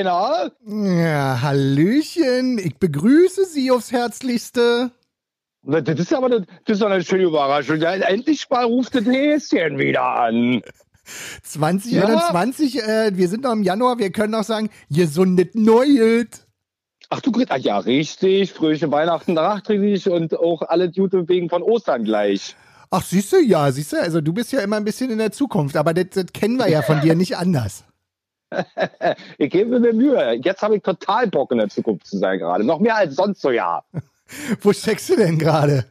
Na? Ja, Hallöchen. Ich begrüße Sie aufs Herzlichste. Das ist aber eine, das ist eine schöne Überraschung. Endlich mal ruft das Häschen wieder an. 2021, ja. äh, wir sind noch im Januar, wir können auch sagen, gesundet Neues. Ach du Gott, ja richtig, fröhliche Weihnachten nachträglich und auch alle Gute wegen von Ostern gleich. Ach, siehst du, ja, siehst du, also du bist ja immer ein bisschen in der Zukunft, aber das, das kennen wir ja von dir nicht anders. ich gebe mir Mühe. Jetzt habe ich total Bock in der Zukunft zu sein gerade. Noch mehr als sonst so, ja. Wo steckst du denn gerade?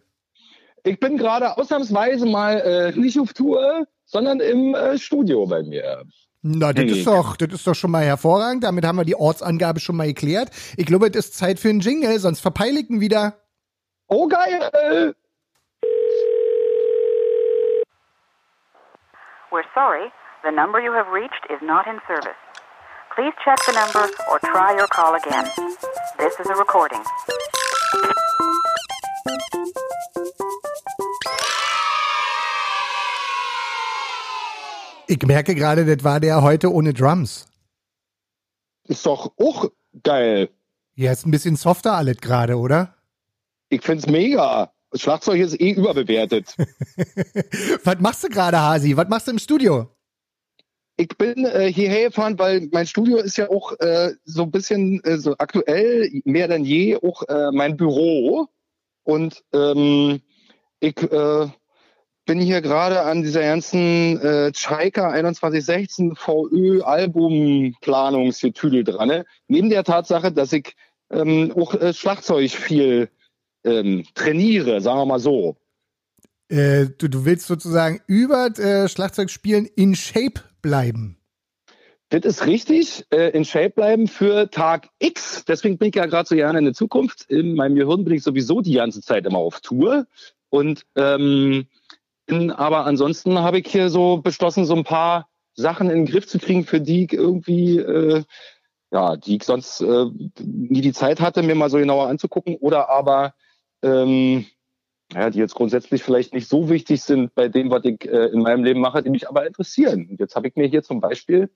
Ich bin gerade ausnahmsweise mal äh, nicht auf Tour, sondern im äh, Studio bei mir. Na, das ist doch, das ist doch schon mal hervorragend. Damit haben wir die Ortsangabe schon mal geklärt. Ich glaube, es ist Zeit für einen Jingle, sonst verpeiligen wieder. Oh, geil! We're sorry, the number you have reached is not in service. Please check the number or try your call again. This is a recording. Ich merke gerade, das war der heute ohne Drums. Ist doch auch geil. Ja, ist ein bisschen softer alles gerade, oder? Ich find's mega. Das Schlagzeug ist eh überbewertet. Was machst du gerade, Hasi? Was machst du im Studio? Ich bin äh, hierher gefahren, weil mein Studio ist ja auch äh, so ein bisschen äh, so aktuell, mehr denn je, auch äh, mein Büro. Und ähm, ich äh, bin hier gerade an dieser ganzen äh, Chaika 2116 VÖ Albumplanungsgetüdel dran. Ne? Neben der Tatsache, dass ich ähm, auch äh, Schlagzeug viel ähm, trainiere, sagen wir mal so. Äh, du, du willst sozusagen über äh, Schlagzeugspielen in Shape bleiben. Das ist richtig, äh, in Shape bleiben für Tag X. Deswegen bin ich ja gerade so gerne in der Zukunft. In meinem Gehirn bin ich sowieso die ganze Zeit immer auf Tour. Und ähm, aber ansonsten habe ich hier so beschlossen, so ein paar Sachen in den Griff zu kriegen, für die ich irgendwie, äh, ja, die ich sonst äh, nie die Zeit hatte, mir mal so genauer anzugucken. Oder aber ähm, ja, die jetzt grundsätzlich vielleicht nicht so wichtig sind bei dem, was ich äh, in meinem Leben mache, die mich aber interessieren. Und jetzt habe ich mir hier zum Beispiel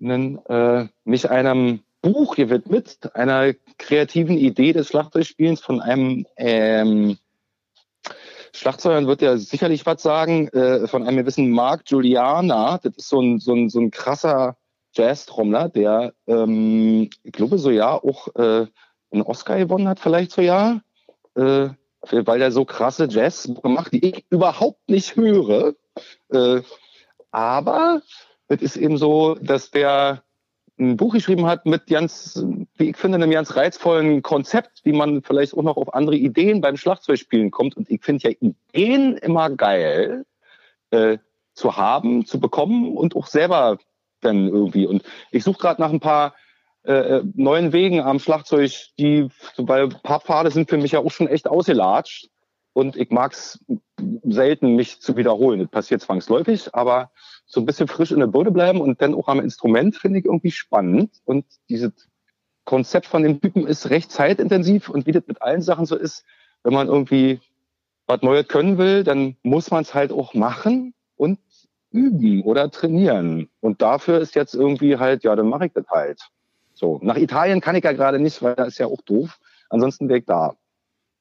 einen, äh, mich einem Buch gewidmet, einer kreativen Idee des Schlagzeugspielens von einem ähm, Schlagzeugern wird ja sicherlich was sagen, äh, von einem gewissen Mark Juliana. Das ist so ein, so ein, so ein krasser Jazz-Trommler, der, ähm, ich glaube, so ja auch äh, einen Oscar gewonnen hat, vielleicht so ja. Äh, weil er so krasse Jazz gemacht, die ich überhaupt nicht höre. Äh, aber es ist eben so, dass der ein Buch geschrieben hat mit ganz, wie ich finde, einem ganz reizvollen Konzept, wie man vielleicht auch noch auf andere Ideen beim Schlagzeugspielen kommt. Und ich finde ja Ideen immer geil äh, zu haben, zu bekommen und auch selber dann irgendwie. Und ich suche gerade nach ein paar äh, äh, neuen Wegen am Schlagzeug, die, weil ein paar Pfade sind für mich ja auch schon echt ausgelatscht. Und ich mag es selten, mich zu wiederholen. Das passiert zwangsläufig, aber so ein bisschen frisch in der Birne bleiben und dann auch am Instrument finde ich irgendwie spannend. Und dieses Konzept von dem Typen ist recht zeitintensiv und wie das mit allen Sachen so ist, wenn man irgendwie was Neues können will, dann muss man es halt auch machen und üben oder trainieren. Und dafür ist jetzt irgendwie halt, ja, dann mache ich das halt. So, nach Italien kann ich ja gerade nicht, weil da ist ja auch doof. Ansonsten wäre ich da.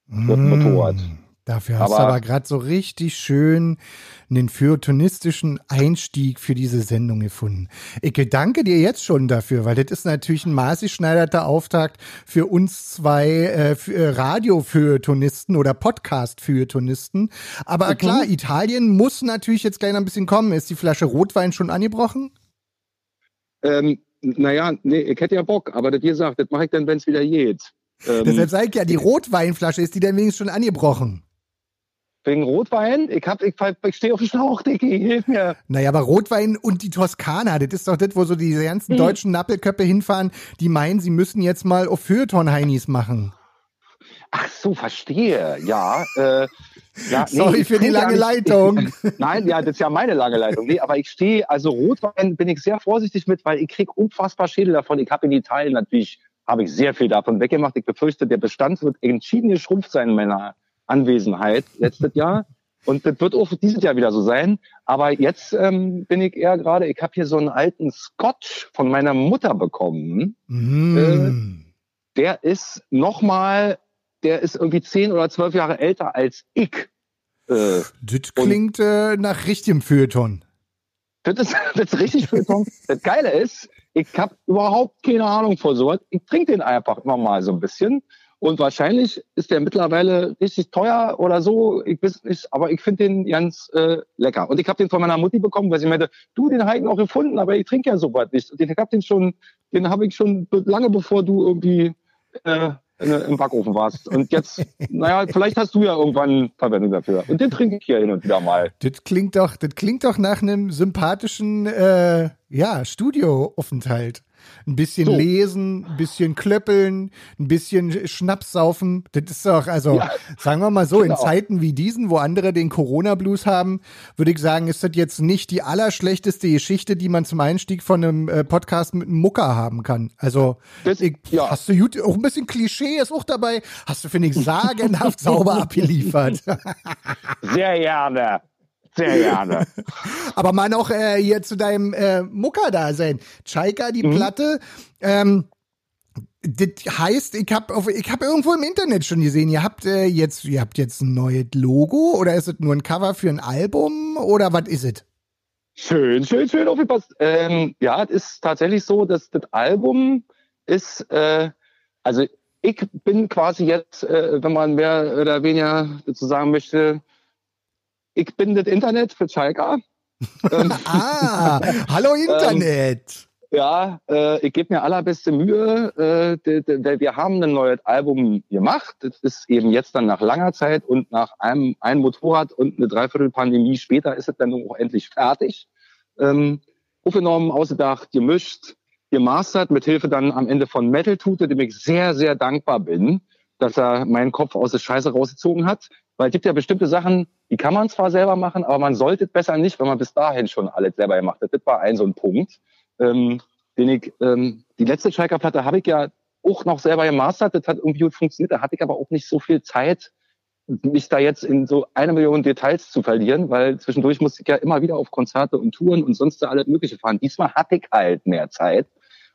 Mit mm. Motorrad. Dafür hast aber, du aber gerade so richtig schön einen feuilletonistischen Einstieg für diese Sendung gefunden. Ich danke dir jetzt schon dafür, weil das ist natürlich ein maßgeschneiderter Auftakt für uns zwei äh, äh Radio-Feuilletonisten oder Podcast-Feuilletonisten. Aber mhm. klar, Italien muss natürlich jetzt gleich noch ein bisschen kommen. Ist die Flasche Rotwein schon angebrochen? Ähm, naja, nee, ich hätte ja Bock, aber das, wie gesagt, das mache ich dann, wenn es wieder geht. Ähm, Deshalb sage ich ja, die Rotweinflasche ist die dann wenigstens schon angebrochen. Wegen Rotwein? Ich, hab, ich, ich stehe auf dem Schlauch, Dicky, hilf mir. Naja, aber Rotwein und die Toskana, das ist doch das, wo so die ganzen hm. deutschen Nappelköppe hinfahren, die meinen, sie müssen jetzt mal auf Feuilleton-Heinis machen. Ach so, verstehe. Ja, äh, ja, nee, Sorry für die lange Leitung. nein, ja, das ist ja meine lange Leitung. Nee, aber ich stehe, also Rotwein bin ich sehr vorsichtig mit, weil ich kriege unfassbar Schädel davon. Ich habe in Italien natürlich, habe ich sehr viel davon weggemacht. Ich befürchte, der Bestand wird entschieden geschrumpft sein in meiner Anwesenheit letztes Jahr. Und das wird auch dieses Jahr wieder so sein. Aber jetzt ähm, bin ich eher gerade, ich habe hier so einen alten Scotch von meiner Mutter bekommen. Mm. Äh, der ist nochmal, der ist irgendwie zehn oder zwölf Jahre älter als ich. Äh, das klingt äh, nach richtigem Feuilleton. Das ist, das ist richtig Feuilleton. das Geile ist, ich habe überhaupt keine Ahnung vor sowas. Ich trinke den einfach immer mal so ein bisschen. Und wahrscheinlich ist der mittlerweile richtig teuer oder so. Ich weiß nicht, aber ich finde den ganz äh, lecker. Und ich habe den von meiner Mutti bekommen, weil sie meinte, du, den habe ich noch gefunden, aber ich trinke ja so was nicht. Und ich habe den schon, den habe ich schon lange bevor du irgendwie äh, im Backofen warst. Und jetzt, naja, vielleicht hast du ja irgendwann Verwendung dafür. Und den trinke ich hier hin und wieder mal. Das klingt doch, das klingt doch nach einem sympathischen äh, ja, Studioaufenthalt. Ein bisschen so. lesen, ein bisschen klöppeln, ein bisschen Schnaps saufen. Das ist doch, also ja, sagen wir mal so, genau. in Zeiten wie diesen, wo andere den Corona-Blues haben, würde ich sagen, ist das jetzt nicht die allerschlechteste Geschichte, die man zum Einstieg von einem äh, Podcast mit einem Mucker haben kann. Also das, ich, ja. hast du gut, auch ein bisschen Klischee ist auch dabei, hast du, finde ich, sagenhaft sauber abgeliefert. Sehr gerne. Sehr gerne. Aber mal noch äh, hier zu deinem äh, Mucker-Dasein. Chaika, die mhm. Platte, ähm, das heißt, ich habe ich hab irgendwo im Internet schon gesehen, ihr habt äh, jetzt ihr habt jetzt ein neues Logo oder ist es nur ein Cover für ein Album oder was ist es? Schön, schön, schön aufgepasst. Ähm, ja, es ist tatsächlich so, dass das Album ist, äh, also ich bin quasi jetzt, äh, wenn man mehr oder weniger dazu sagen möchte, ich bin das Internet für Schalke. Ähm, ah, hallo Internet. Ähm, ja, äh, ich gebe mir allerbeste Mühe. Äh, de, de, wir haben ein neues Album gemacht. Das ist eben jetzt dann nach langer Zeit und nach einem ein Motorrad und eine Dreiviertel Pandemie später ist es dann auch endlich fertig. Ähm, aufgenommen, ausgedacht, gemischt, gemastert, mit Hilfe dann am Ende von Metal Tute, dem ich sehr, sehr dankbar bin, dass er meinen Kopf aus der Scheiße rausgezogen hat. Weil es gibt ja bestimmte Sachen, die kann man zwar selber machen, aber man sollte es besser nicht, wenn man bis dahin schon alles selber gemacht hat. Das war ein so ein Punkt, ähm, den ich, ähm, die letzte Schalker-Platte habe ich ja auch noch selber gemastert. Das hat irgendwie gut funktioniert. Da hatte ich aber auch nicht so viel Zeit, mich da jetzt in so eine Million Details zu verlieren, weil zwischendurch musste ich ja immer wieder auf Konzerte und Touren und sonst alles Mögliche fahren. Diesmal hatte ich halt mehr Zeit.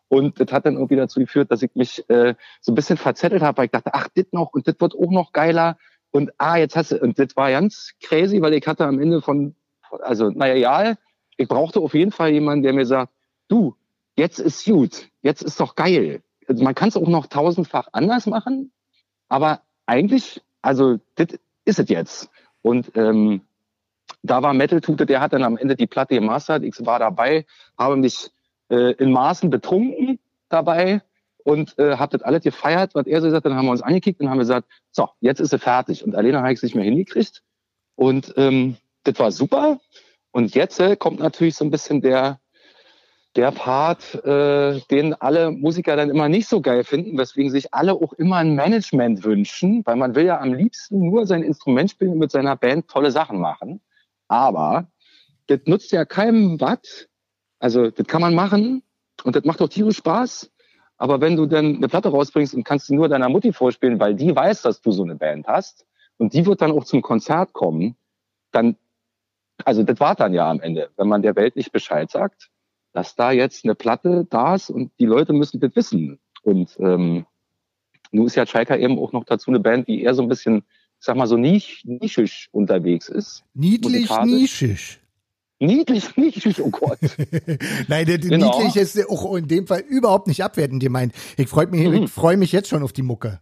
Und das hat dann irgendwie dazu geführt, dass ich mich äh, so ein bisschen verzettelt habe, weil ich dachte, ach, das noch und das wird auch noch geiler. Und ah, jetzt hast du, und das war ganz crazy, weil ich hatte am Ende von, also naja, ja, ich brauchte auf jeden Fall jemanden, der mir sagt, du, jetzt ist gut, jetzt ist doch geil. Also man kann es auch noch tausendfach anders machen, aber eigentlich, also das ist es jetzt. Und ähm, da war Metal Tute, der hat dann am Ende die Platte gemastert. Ich war dabei, habe mich äh, in Maßen betrunken dabei und äh, habe das alles gefeiert, was er so gesagt hat. Dann haben wir uns angekickt und haben gesagt, so, jetzt ist sie fertig. Und Alena ich es nicht mehr hingekriegt. Und ähm, das war super. Und jetzt äh, kommt natürlich so ein bisschen der, der Part, äh, den alle Musiker dann immer nicht so geil finden, weswegen sich alle auch immer ein Management wünschen, weil man will ja am liebsten nur sein Instrument spielen und mit seiner Band tolle Sachen machen. Aber das nutzt ja keinem was. Also das kann man machen und das macht auch tierisch Spaß. Aber wenn du dann eine Platte rausbringst und kannst sie nur deiner Mutti vorspielen, weil die weiß, dass du so eine Band hast und die wird dann auch zum Konzert kommen, dann, also das war dann ja am Ende, wenn man der Welt nicht Bescheid sagt, dass da jetzt eine Platte da ist und die Leute müssen das wissen. Und ähm, nun ist ja Schalker eben auch noch dazu eine Band, die eher so ein bisschen, ich sag mal, so nisch, nischisch unterwegs ist. Niedlich nischig. Niedlich, niedlich, oh Gott. Nein, der, genau. niedlich ist auch in dem Fall überhaupt nicht abwertend gemeint. Ich freue mich, mhm. ich freue mich jetzt schon auf die Mucke.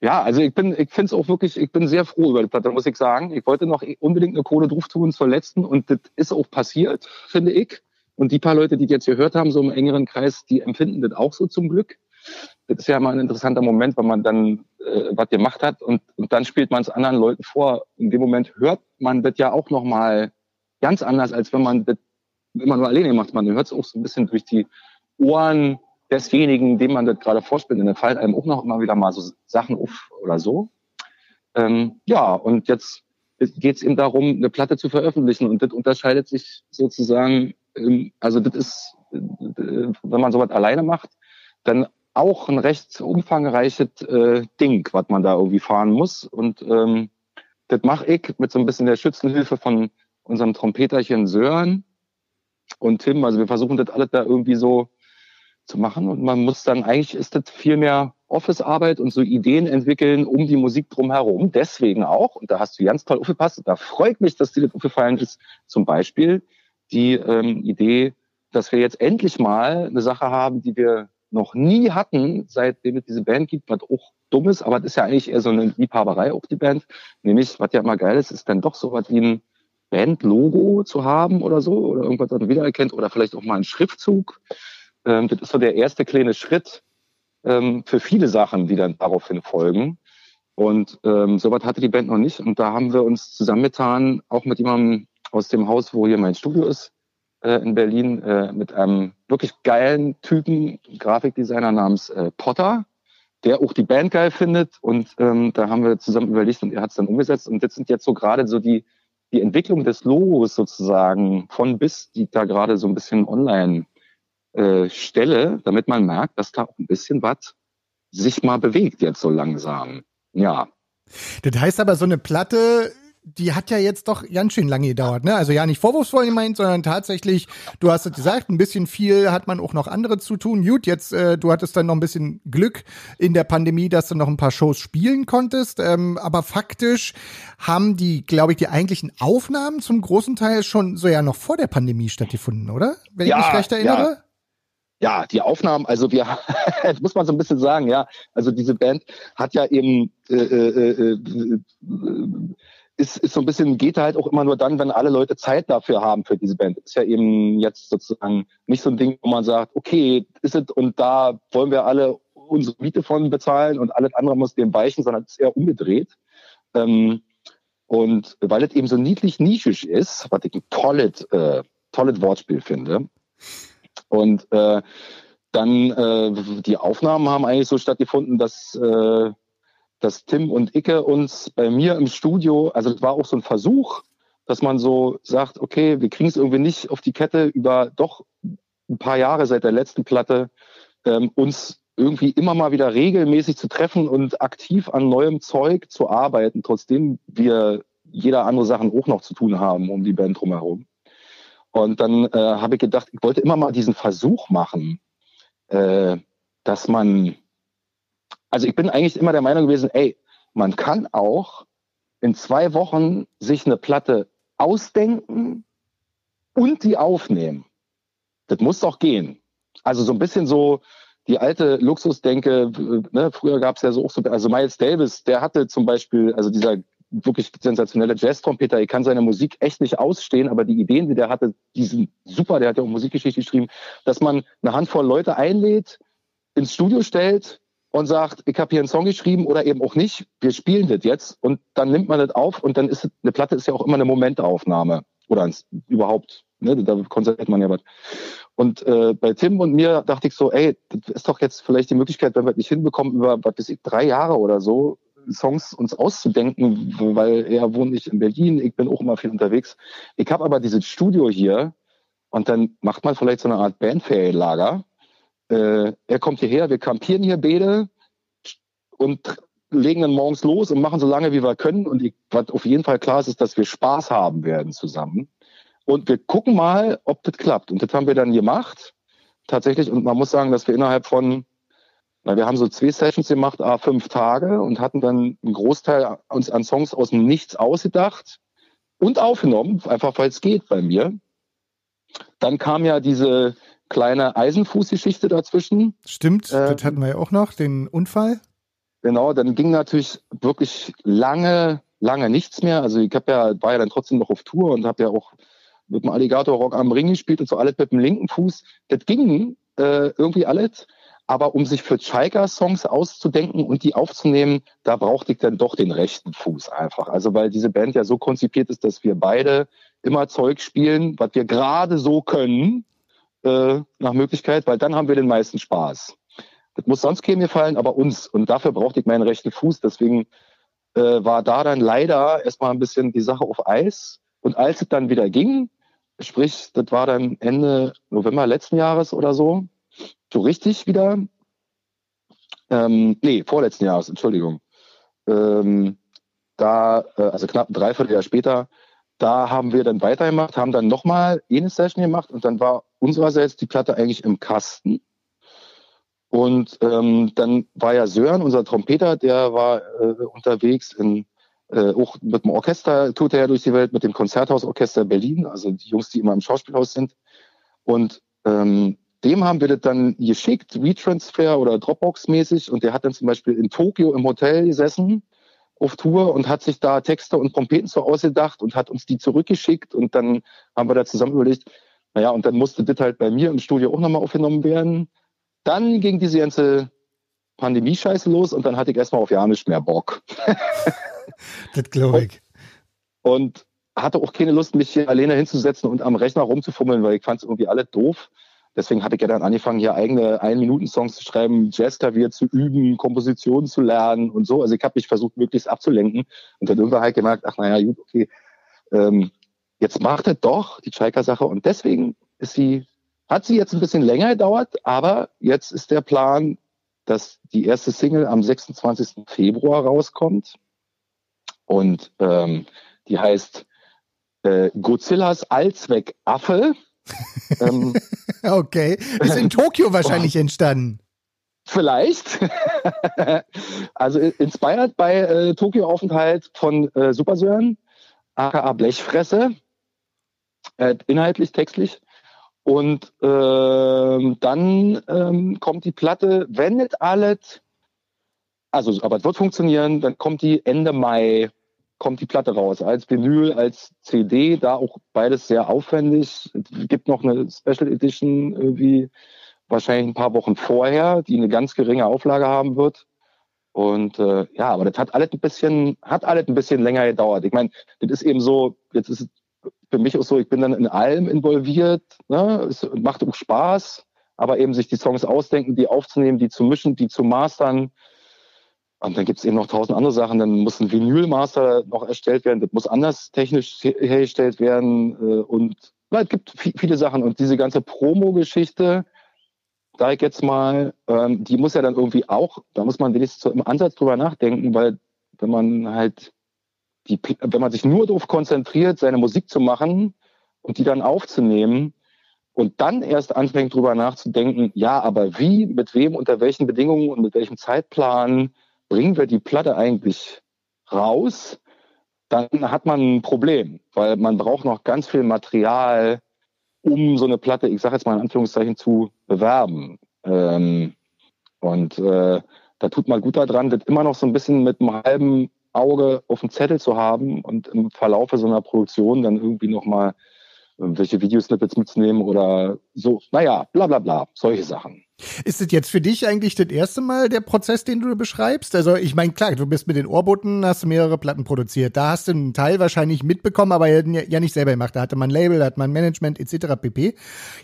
Ja, also ich bin, ich finde es auch wirklich, ich bin sehr froh über die Platte, muss ich sagen. Ich wollte noch unbedingt eine Kohle drauf tun zur letzten und das ist auch passiert, finde ich. Und die paar Leute, die jetzt gehört haben, so im engeren Kreis, die empfinden das auch so zum Glück. Das ist ja mal ein interessanter Moment, wenn man dann äh, was gemacht hat und, und dann spielt man es anderen Leuten vor. In dem Moment hört man das ja auch noch mal ganz anders, als wenn man das immer nur alleine macht. Man hört es auch so ein bisschen durch die Ohren desjenigen, dem man das gerade vorspielt. Und dann fallen einem auch noch immer wieder mal so Sachen auf oder so. Ähm, ja, und jetzt geht es eben darum, eine Platte zu veröffentlichen. Und das unterscheidet sich sozusagen, ähm, also das ist, äh, wenn man sowas alleine macht, dann auch ein recht umfangreiches äh, Ding, was man da irgendwie fahren muss. Und ähm, das mache ich mit so ein bisschen der Schützenhilfe von unserem Trompeterchen Sören und Tim. Also wir versuchen das alles da irgendwie so zu machen und man muss dann eigentlich ist das viel mehr Office-Arbeit und so Ideen entwickeln um die Musik drumherum. Deswegen auch, und da hast du ganz toll aufgepasst, da freut mich, dass dir das aufgefallen ist, zum Beispiel die ähm, Idee, dass wir jetzt endlich mal eine Sache haben, die wir noch nie hatten, seitdem es diese Band gibt, was auch dumm ist, aber das ist ja eigentlich eher so eine Liebhaberei auch die Band. Nämlich, was ja immer geil ist, ist dann doch so was wie ein Band-Logo zu haben oder so, oder irgendwas, das man wiedererkennt, oder vielleicht auch mal ein Schriftzug. Ähm, das ist so der erste kleine Schritt ähm, für viele Sachen, die dann daraufhin folgen. Und ähm, sowas hatte die Band noch nicht. Und da haben wir uns zusammengetan, auch mit jemandem aus dem Haus, wo hier mein Studio ist, äh, in Berlin, äh, mit einem wirklich geilen Typen, Grafikdesigner namens äh, Potter, der auch die Band geil findet. Und ähm, da haben wir zusammen überlegt und er hat es dann umgesetzt. Und das sind jetzt so gerade so die, die Entwicklung des Logos sozusagen von bis, die da gerade so ein bisschen online äh, stelle, damit man merkt, dass da auch ein bisschen was sich mal bewegt jetzt so langsam. Ja. Das heißt aber, so eine Platte die hat ja jetzt doch ganz schön lange gedauert, ne? Also ja, nicht vorwurfsvoll gemeint, sondern tatsächlich, du hast es gesagt, ein bisschen viel hat man auch noch andere zu tun. Gut, jetzt, äh, du hattest dann noch ein bisschen Glück in der Pandemie, dass du noch ein paar Shows spielen konntest. Ähm, aber faktisch haben die, glaube ich, die eigentlichen Aufnahmen zum großen Teil schon so ja noch vor der Pandemie stattgefunden, oder? Wenn ja, ich mich recht erinnere. Ja. Ja, die Aufnahmen, also wir, das muss man so ein bisschen sagen, ja, also diese Band hat ja eben äh, äh, äh, äh ist, ist so ein bisschen, geht halt auch immer nur dann, wenn alle Leute Zeit dafür haben für diese Band. Ist ja eben jetzt sozusagen nicht so ein Ding, wo man sagt, okay, ist es und da wollen wir alle unsere Miete von bezahlen und alles andere muss dem weichen, sondern es ist eher umgedreht. Ähm, und weil es eben so niedlich nischisch ist, was ich ein tolles, äh, tolles Wortspiel finde. Und äh, dann äh, die Aufnahmen haben eigentlich so stattgefunden, dass äh, dass Tim und Icke uns bei mir im Studio, also es war auch so ein Versuch, dass man so sagt, okay, wir kriegen es irgendwie nicht auf die Kette über doch ein paar Jahre seit der letzten Platte, ähm, uns irgendwie immer mal wieder regelmäßig zu treffen und aktiv an neuem Zeug zu arbeiten, trotzdem wir jeder andere Sachen auch noch zu tun haben um die Band drumherum. Und dann äh, habe ich gedacht, ich wollte immer mal diesen Versuch machen, äh, dass man also ich bin eigentlich immer der Meinung gewesen, ey, man kann auch in zwei Wochen sich eine Platte ausdenken und die aufnehmen. Das muss doch gehen. Also so ein bisschen so die alte Luxusdenke, ne, früher gab es ja so auch so, also Miles Davis, der hatte zum Beispiel, also dieser wirklich sensationelle Jazz-Trompeter, ich kann seine Musik echt nicht ausstehen, aber die Ideen, die der hatte, die sind super, der hat ja auch Musikgeschichte geschrieben, dass man eine Handvoll Leute einlädt, ins Studio stellt, und sagt, ich habe hier einen Song geschrieben oder eben auch nicht, wir spielen das jetzt und dann nimmt man das auf und dann ist eine Platte ist ja auch immer eine Momentaufnahme oder ein, überhaupt, ne, da konzentriert man ja was. Und äh, bei Tim und mir dachte ich so, ey, das ist doch jetzt vielleicht die Möglichkeit, wenn wir das nicht hinbekommen, über was weiß ich, drei Jahre oder so Songs uns auszudenken, weil er wohnt nicht in Berlin, ich bin auch immer viel unterwegs. Ich habe aber dieses Studio hier und dann macht man vielleicht so eine Art Bandferienlager äh, er kommt hierher, wir campieren hier beide und legen dann morgens los und machen so lange, wie wir können. Und ich, was auf jeden Fall klar ist, ist, dass wir Spaß haben werden zusammen. Und wir gucken mal, ob das klappt. Und das haben wir dann gemacht, tatsächlich. Und man muss sagen, dass wir innerhalb von, na, wir haben so zwei Sessions gemacht, a fünf Tage und hatten dann einen Großteil uns an Songs aus dem Nichts ausgedacht und aufgenommen, einfach weil es geht bei mir. Dann kam ja diese kleine Eisenfußgeschichte dazwischen. Stimmt, äh, das hatten wir ja auch noch, den Unfall. Genau, dann ging natürlich wirklich lange, lange nichts mehr. Also ich hab ja, war ja dann trotzdem noch auf Tour und habe ja auch mit dem Alligator Rock am Ring gespielt und so alles mit dem linken Fuß. Das ging äh, irgendwie alles. Aber um sich für Chaika-Songs auszudenken und die aufzunehmen, da brauchte ich dann doch den rechten Fuß einfach. Also weil diese Band ja so konzipiert ist, dass wir beide immer Zeug spielen, was wir gerade so können äh, nach Möglichkeit, weil dann haben wir den meisten Spaß. Das muss sonst keinem gefallen, aber uns. Und dafür brauchte ich meinen rechten Fuß. Deswegen äh, war da dann leider erstmal ein bisschen die Sache auf Eis. Und als es dann wieder ging, sprich, das war dann Ende November letzten Jahres oder so, so richtig wieder, ähm, nee, vorletzten Jahres, Entschuldigung. Ähm, da, äh, also knapp ein Dreivierteljahr später, da haben wir dann weitergemacht, haben dann nochmal eine Session gemacht und dann war unsererseits die Platte eigentlich im Kasten. Und ähm, dann war ja Sören, unser Trompeter, der war äh, unterwegs in äh, auch mit dem Orchester tut er ja durch die Welt, mit dem Konzerthausorchester Berlin, also die Jungs, die immer im Schauspielhaus sind. Und ähm, dem haben wir das dann geschickt, WeTransfer oder Dropbox-mäßig. Und der hat dann zum Beispiel in Tokio im Hotel gesessen auf Tour und hat sich da Texte und Trompeten so ausgedacht und hat uns die zurückgeschickt. Und dann haben wir da zusammen überlegt, naja, und dann musste das halt bei mir im Studio auch nochmal aufgenommen werden. Dann ging diese ganze Pandemie-Scheiße los und dann hatte ich erstmal auf ja nicht mehr Bock. das glaube ich. Und hatte auch keine Lust, mich hier alleine hinzusetzen und am Rechner rumzufummeln, weil ich fand es irgendwie alle doof. Deswegen hatte ich ja dann angefangen, hier eigene Ein-Minuten-Songs zu schreiben, Jazzklavier zu üben, Kompositionen zu lernen und so. Also ich habe mich versucht, möglichst abzulenken und dann irgendwann halt gemerkt, ach naja, gut, okay, ähm, jetzt macht es doch die Chaika-Sache und deswegen ist sie, hat sie jetzt ein bisschen länger gedauert, aber jetzt ist der Plan, dass die erste Single am 26. Februar rauskommt und ähm, die heißt äh, Godzillas Allzweckaffe. Ähm, okay. Ist in Tokio wahrscheinlich oh. entstanden. Vielleicht. also inspired bei äh, Tokio-Aufenthalt von äh, Supersören, aka Blechfresse. Äh, inhaltlich, textlich. Und äh, dann ähm, kommt die Platte, wenn nicht alles, also aber es wird funktionieren, dann kommt die Ende Mai kommt die Platte raus. Als Vinyl, als CD, da auch beides sehr aufwendig. Es gibt noch eine Special Edition irgendwie wahrscheinlich ein paar Wochen vorher, die eine ganz geringe Auflage haben wird. Und äh, ja, aber das hat alles ein bisschen, hat alles ein bisschen länger gedauert. Ich meine, das ist eben so, jetzt ist es für mich auch so, ich bin dann in allem involviert, ne? es macht auch Spaß, aber eben sich die Songs ausdenken, die aufzunehmen, die zu mischen, die zu mastern, und dann gibt es eben noch tausend andere Sachen. Dann muss ein Vinylmaster noch erstellt werden. Das muss anders technisch hergestellt werden. Äh, und na, es gibt viele Sachen. Und diese ganze Promo-Geschichte, da ich jetzt mal, ähm, die muss ja dann irgendwie auch, da muss man wenigstens im Ansatz drüber nachdenken, weil wenn man halt die, wenn man sich nur darauf konzentriert, seine Musik zu machen und die dann aufzunehmen, und dann erst anfängt drüber nachzudenken, ja, aber wie, mit wem, unter welchen Bedingungen und mit welchem Zeitplan bringen wir die Platte eigentlich raus, dann hat man ein Problem, weil man braucht noch ganz viel Material, um so eine Platte, ich sage jetzt mal in Anführungszeichen, zu bewerben. Ähm, und äh, da tut man gut daran, das immer noch so ein bisschen mit einem halben Auge auf dem Zettel zu haben und im Verlaufe so einer Produktion dann irgendwie nochmal welche Videosnippets mitzunehmen oder so, naja, bla bla bla, solche Sachen. Ist es jetzt für dich eigentlich das erste Mal der Prozess, den du beschreibst? Also ich meine, klar, du bist mit den Ohrboten, hast du mehrere Platten produziert. Da hast du einen Teil wahrscheinlich mitbekommen, aber ja nicht selber gemacht. Da hatte man Label, da hat man Management etc. pp.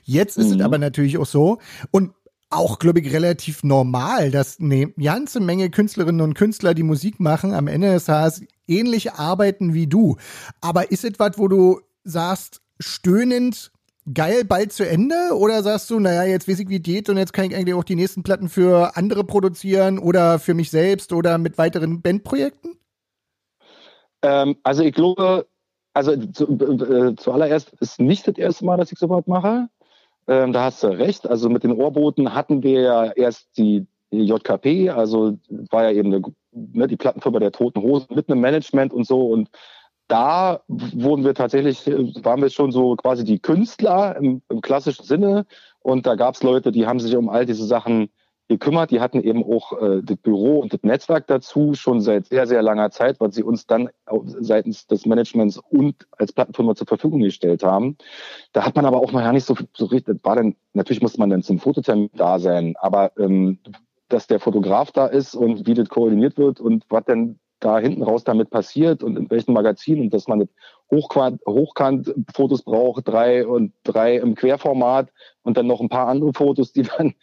Jetzt ist mhm. es aber natürlich auch so und auch, glaube ich, relativ normal, dass eine ganze Menge Künstlerinnen und Künstler, die Musik machen, am Ende des Tages ähnlich arbeiten wie du. Aber ist es was, wo du sagst, stöhnend, geil, bald zu Ende? Oder sagst du, naja, jetzt weiß ich, wie geht und jetzt kann ich eigentlich auch die nächsten Platten für andere produzieren oder für mich selbst oder mit weiteren Bandprojekten? Ähm, also ich glaube, also zu, äh, zuallererst ist nicht das erste Mal, dass ich sowas mache. Ähm, da hast du recht. Also mit den Ohrboten hatten wir ja erst die, die JKP, also war ja eben eine, ne, die Plattenfirma der Toten Hosen mit einem Management und so und da wurden wir tatsächlich, waren wir schon so quasi die Künstler im, im klassischen Sinne. Und da gab es Leute, die haben sich um all diese Sachen gekümmert. Die hatten eben auch äh, das Büro und das Netzwerk dazu schon seit sehr, sehr langer Zeit, weil sie uns dann seitens des Managements und als Plattenfirma zur Verfügung gestellt haben. Da hat man aber auch noch ja nicht so, so richtig, war dann, natürlich musste man dann zum Fototermin da sein, aber ähm, dass der Fotograf da ist und wie das koordiniert wird und was denn da hinten raus damit passiert und in welchem Magazin und dass man Hochquant, Hochkant-Fotos braucht, drei und drei im Querformat und dann noch ein paar andere Fotos, die dann,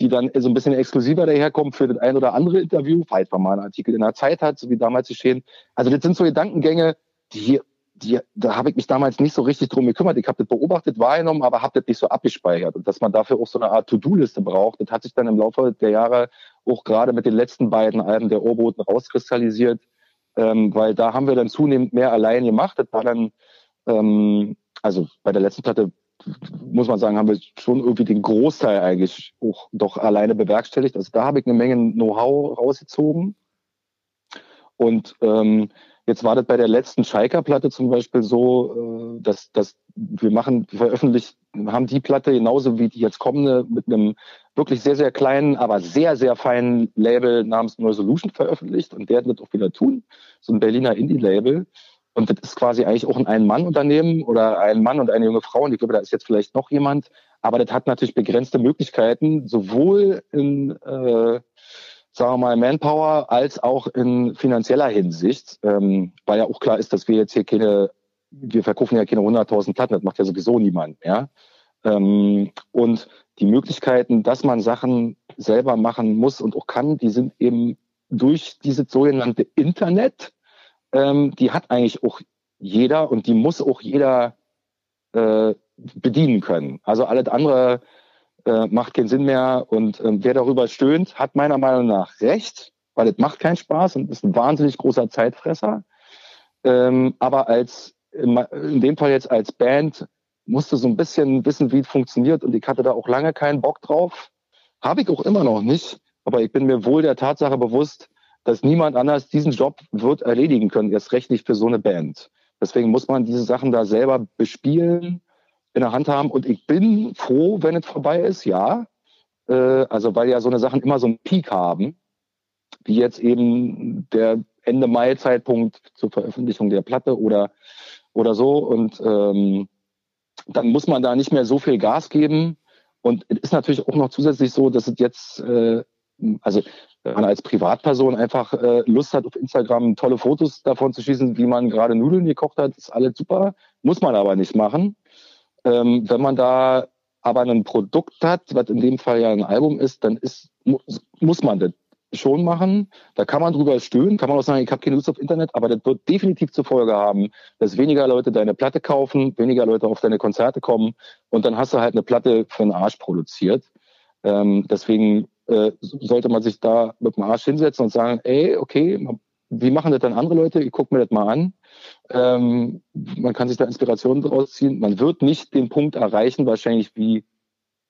die dann so ein bisschen exklusiver daherkommen für das ein oder andere Interview, falls man mal einen Artikel in der Zeit hat, so wie damals geschehen. Also das sind so Gedankengänge, die die, da habe ich mich damals nicht so richtig drum gekümmert. Ich habe das beobachtet, wahrgenommen, aber habe das nicht so abgespeichert. Und dass man dafür auch so eine Art To-Do-Liste braucht, das hat sich dann im Laufe der Jahre auch gerade mit den letzten beiden Alben der Ohrboten rauskristallisiert. ähm, weil da haben wir dann zunehmend mehr allein gemacht. Das war dann, ähm, also bei der letzten Platte muss man sagen, haben wir schon irgendwie den Großteil eigentlich auch doch alleine bewerkstelligt. Also da habe ich eine Menge Know-how rausgezogen. Und ähm, jetzt war das bei der letzten Schalker-Platte zum Beispiel so, äh, dass, dass wir machen, veröffentlicht, haben die Platte genauso wie die jetzt kommende mit einem wirklich sehr, sehr kleinen, aber sehr, sehr feinen Label namens Neue Solution veröffentlicht und der wird auch wieder tun. So ein Berliner Indie-Label. Und das ist quasi eigentlich auch ein Ein-Mann-Unternehmen oder ein Mann und eine junge Frau. Und ich glaube, da ist jetzt vielleicht noch jemand. Aber das hat natürlich begrenzte Möglichkeiten, sowohl in, äh, sagen wir mal, Manpower als auch in finanzieller Hinsicht. Ähm, weil ja auch klar ist, dass wir jetzt hier keine, wir verkaufen ja keine 100.000 Platten. Das macht ja sowieso niemand mehr. Ähm, und die Möglichkeiten, dass man Sachen selber machen muss und auch kann, die sind eben durch dieses sogenannte Internet ähm, die hat eigentlich auch jeder und die muss auch jeder äh, bedienen können. Also alles andere äh, macht keinen Sinn mehr und ähm, wer darüber stöhnt, hat meiner Meinung nach recht, weil es macht keinen Spaß und ist ein wahnsinnig großer Zeitfresser. Ähm, aber als in, dem Fall jetzt als Band musste so ein bisschen wissen, wie es funktioniert und ich hatte da auch lange keinen Bock drauf. Habe ich auch immer noch nicht, aber ich bin mir wohl der Tatsache bewusst, dass niemand anders diesen Job wird erledigen können, erst recht nicht für so eine Band. Deswegen muss man diese Sachen da selber bespielen, in der Hand haben. Und ich bin froh, wenn es vorbei ist, ja. Äh, also weil ja so eine Sachen immer so einen Peak haben, wie jetzt eben der Ende Mai Zeitpunkt zur Veröffentlichung der Platte oder oder so. Und ähm, dann muss man da nicht mehr so viel Gas geben. Und es ist natürlich auch noch zusätzlich so, dass es jetzt, äh, also man als Privatperson einfach äh, Lust hat, auf Instagram tolle Fotos davon zu schießen, wie man gerade Nudeln gekocht hat, ist alles super, muss man aber nicht machen. Ähm, wenn man da aber ein Produkt hat, was in dem Fall ja ein Album ist, dann ist, muss, man das schon machen. Da kann man drüber stöhnen, kann man auch sagen, ich habe keine Lust auf Internet, aber das wird definitiv zur Folge haben, dass weniger Leute deine Platte kaufen, weniger Leute auf deine Konzerte kommen und dann hast du halt eine Platte für den Arsch produziert. Ähm, deswegen äh, sollte man sich da mit dem Arsch hinsetzen und sagen, ey, okay, wie machen das dann andere Leute? Ich gucke mir das mal an. Ähm, man kann sich da Inspirationen draus ziehen. Man wird nicht den Punkt erreichen, wahrscheinlich wie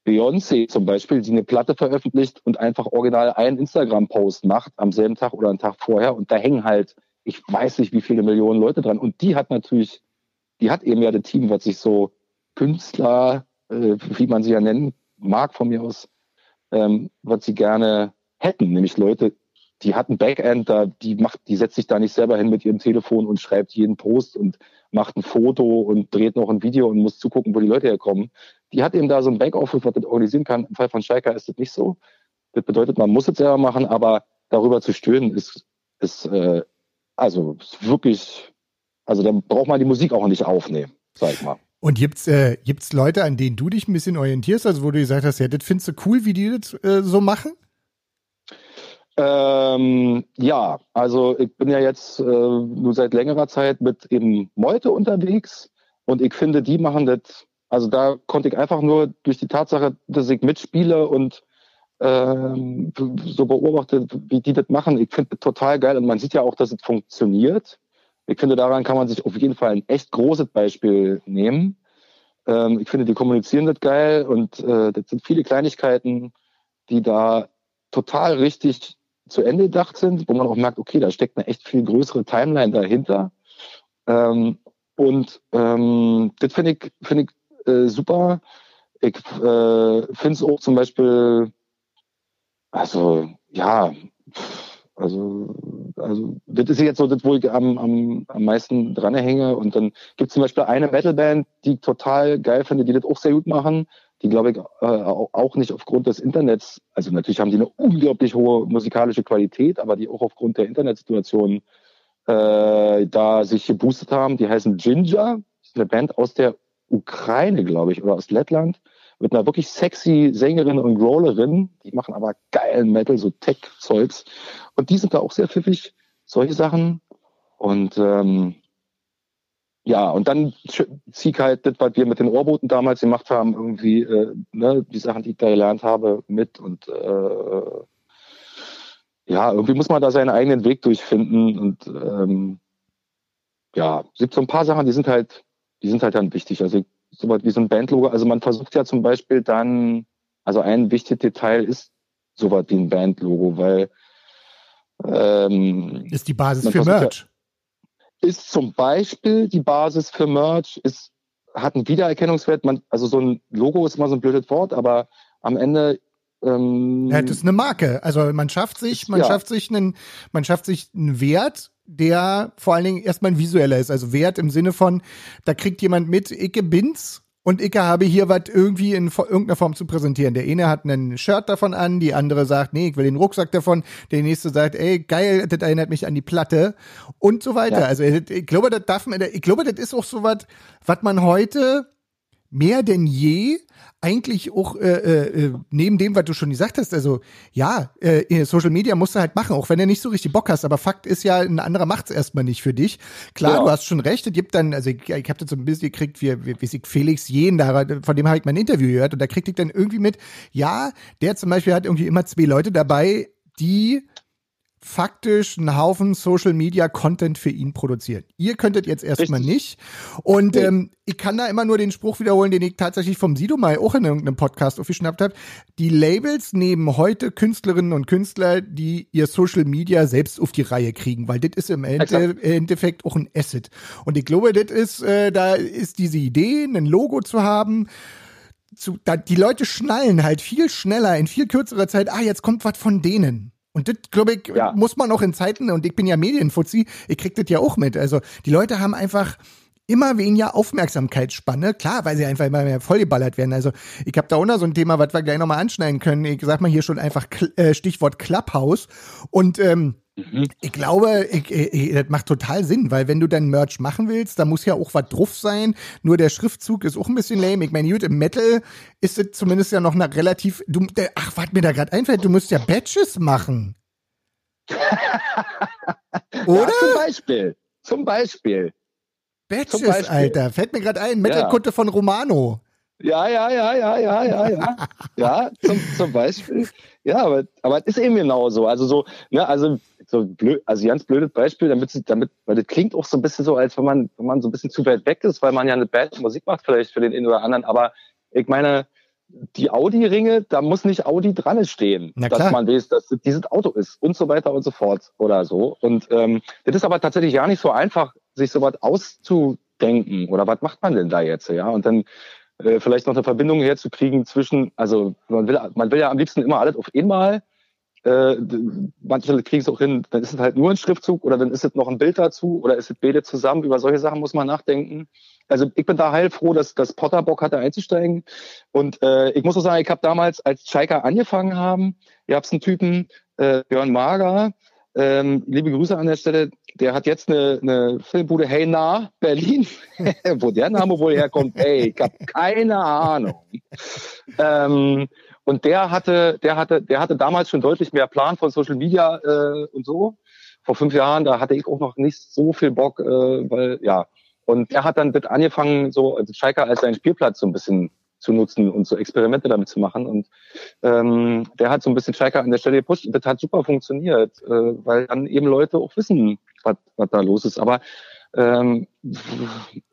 Beyoncé zum Beispiel, die eine Platte veröffentlicht und einfach original einen Instagram-Post macht am selben Tag oder einen Tag vorher und da hängen halt, ich weiß nicht, wie viele Millionen Leute dran. Und die hat natürlich, die hat eben ja das Team, was sich so Künstler, äh, wie man sie ja nennen mag von mir aus, ähm, was sie gerne hätten, nämlich Leute, die hat ein Backend, da, die macht, die setzt sich da nicht selber hin mit ihrem Telefon und schreibt jeden Post und macht ein Foto und dreht noch ein Video und muss zugucken, wo die Leute herkommen. Die hat eben da so ein Backoffice, was das organisieren kann. Im Fall von Schalker ist das nicht so. Das bedeutet, man muss es selber machen, aber darüber zu stören ist, ist äh, also ist wirklich, also da braucht man die Musik auch nicht aufnehmen, sag ich mal. Und gibt's äh, gibt's Leute, an denen du dich ein bisschen orientierst, also wo du gesagt hast, ja, das findest du cool, wie die das äh, so machen? Ähm, ja, also ich bin ja jetzt äh, nur seit längerer Zeit mit eben Meute unterwegs und ich finde, die machen das, also da konnte ich einfach nur durch die Tatsache, dass ich mitspiele und ähm, so beobachte, wie die das machen. Ich finde das total geil und man sieht ja auch, dass es funktioniert. Ich finde, daran kann man sich auf jeden Fall ein echt großes Beispiel nehmen. Ähm, ich finde, die kommunizieren das geil und äh, das sind viele Kleinigkeiten, die da total richtig zu Ende gedacht sind, wo man auch merkt, okay, da steckt eine echt viel größere Timeline dahinter. Ähm, und ähm, das finde ich, finde ich äh, super. Ich äh, finde es auch zum Beispiel, also ja, also also das ist jetzt so das, wo ich am, am, am meisten dran hänge. Und dann gibt es zum Beispiel eine Metalband, die ich total geil finde, die das auch sehr gut machen. Die glaube ich äh, auch nicht aufgrund des Internets, also natürlich haben die eine unglaublich hohe musikalische Qualität, aber die auch aufgrund der Internetsituation äh, da sich geboostet haben. Die heißen Ginger, eine Band aus der Ukraine, glaube ich, oder aus Lettland mit einer wirklich sexy Sängerin und Rollerin. Die machen aber geilen Metal, so Tech-Zeugs. Und die sind da auch sehr pfiffig, solche Sachen. Und ähm, ja, und dann zieh ich halt das, was wir mit den Ohrboten damals gemacht haben, irgendwie, äh, ne, die Sachen, die ich da gelernt habe, mit und äh, ja, irgendwie muss man da seinen eigenen Weg durchfinden und ähm, ja, es gibt so ein paar Sachen, die sind halt, die sind halt dann wichtig. Also so was wie so ein Bandlogo. Also man versucht ja zum Beispiel dann, also ein wichtiges Detail ist so was wie ein Bandlogo, weil ähm, ist die Basis für Merch. Ja, ist zum Beispiel die Basis für Merch, ist, hat einen Wiedererkennungswert. Man, also so ein Logo ist immer so ein blödes Wort, aber am Ende ähm, ja, das ist eine Marke. Also man schafft sich, man ja. schafft sich einen, man schafft sich einen Wert, der vor allen Dingen erstmal ein visueller ist. Also Wert im Sinne von, da kriegt jemand mit, ich bin's und ich habe hier was irgendwie in irgendeiner Form zu präsentieren. Der eine hat einen Shirt davon an, die andere sagt, nee, ich will den Rucksack davon, der nächste sagt, ey, geil, das erinnert mich an die Platte und so weiter. Ja. Also ich glaube, das darf man, ich glaube, das ist auch so was, was man heute mehr denn je eigentlich auch äh, äh, neben dem, was du schon gesagt hast, also ja, äh, Social Media musst du halt machen, auch wenn du nicht so richtig Bock hast, aber Fakt ist ja, ein anderer macht's erstmal nicht für dich. Klar, ja. du hast schon recht, es gibt dann, also ich, ich habe das so ein bisschen gekriegt, wie, wie, wie Felix Jen, da, von dem habe ich mein Interview gehört und da kriegte ich dann irgendwie mit, ja, der zum Beispiel hat irgendwie immer zwei Leute dabei, die faktisch einen Haufen Social Media Content für ihn produziert. Ihr könntet jetzt erstmal nicht. Und ähm, ich kann da immer nur den Spruch wiederholen, den ich tatsächlich vom Sido mal auch in irgendeinem Podcast aufgeschnappt habe. Die Labels nehmen heute Künstlerinnen und Künstler, die ihr Social Media selbst auf die Reihe kriegen, weil das ist im Ende, Endeffekt auch ein Asset. Und ich glaube, das ist, äh, da ist diese Idee, ein Logo zu haben, zu, da, die Leute schnallen halt viel schneller in viel kürzerer Zeit, ah, jetzt kommt was von denen. Und das, glaube ich, ja. muss man auch in Zeiten, und ich bin ja Medienfuzzi, ich krieg das ja auch mit. Also die Leute haben einfach immer weniger Aufmerksamkeitsspanne, klar, weil sie einfach immer mehr vollgeballert werden. Also ich habe da auch noch so ein Thema, was wir gleich nochmal anschneiden können. Ich sag mal hier schon einfach äh, Stichwort Clubhouse. Und ähm, Mhm. Ich glaube, ich, ich, das macht total Sinn, weil wenn du dann Merch machen willst, da muss ja auch was drauf sein. Nur der Schriftzug ist auch ein bisschen lame. Ich meine, gut, im Metal ist es zumindest ja noch eine relativ. Du, ach, was mir da gerade einfällt, du musst ja Badges machen. Oder? Ja, zum Beispiel. Zum Beispiel. Badges, zum Beispiel. Alter. Fällt mir gerade ein. Metal-Kunde ja. von Romano. Ja, ja, ja, ja, ja, ja, ja. Ja, zum, zum Beispiel. Ja, aber, aber es ist eben genau so. Also so, ne, also so blöd, also ganz blödes Beispiel, damit, damit, weil das klingt auch so ein bisschen so, als wenn man, wenn man so ein bisschen zu weit weg ist, weil man ja eine Band Musik macht, vielleicht für den einen oder anderen, aber ich meine, die Audi-Ringe, da muss nicht Audi dran stehen, dass man weiß, dass das dieses Auto ist und so weiter und so fort oder so. Und ähm, das ist aber tatsächlich gar nicht so einfach, sich sowas auszudenken oder was macht man denn da jetzt, ja? Und dann äh, vielleicht noch eine Verbindung herzukriegen zwischen, also man will, man will ja am liebsten immer alles auf einmal. Äh, manche kriegen es auch hin, dann ist es halt nur ein Schriftzug oder dann ist es noch ein Bild dazu oder ist es beide zusammen. Über solche Sachen muss man nachdenken. Also ich bin da heilfroh, dass, dass Potter Bock hatte einzusteigen. Und äh, ich muss auch sagen, ich habe damals, als Schalker angefangen haben, ihr habt einen Typen, äh, Björn Mager, ähm, liebe Grüße an der Stelle. Der hat jetzt eine, eine Filmbude Hey Na Berlin, wo der Name wohl herkommt. Ey, ich habe keine Ahnung. Ähm, und der hatte, der hatte, der hatte damals schon deutlich mehr Plan von Social Media äh, und so. Vor fünf Jahren, da hatte ich auch noch nicht so viel Bock, äh, weil ja. Und er hat dann mit angefangen, so also Schalke als seinen Spielplatz so ein bisschen zu nutzen und so Experimente damit zu machen. Und ähm, der hat so ein bisschen Schalke an der Stelle gepusht und das hat super funktioniert, äh, weil dann eben Leute auch wissen, was, was da los ist. Aber ähm,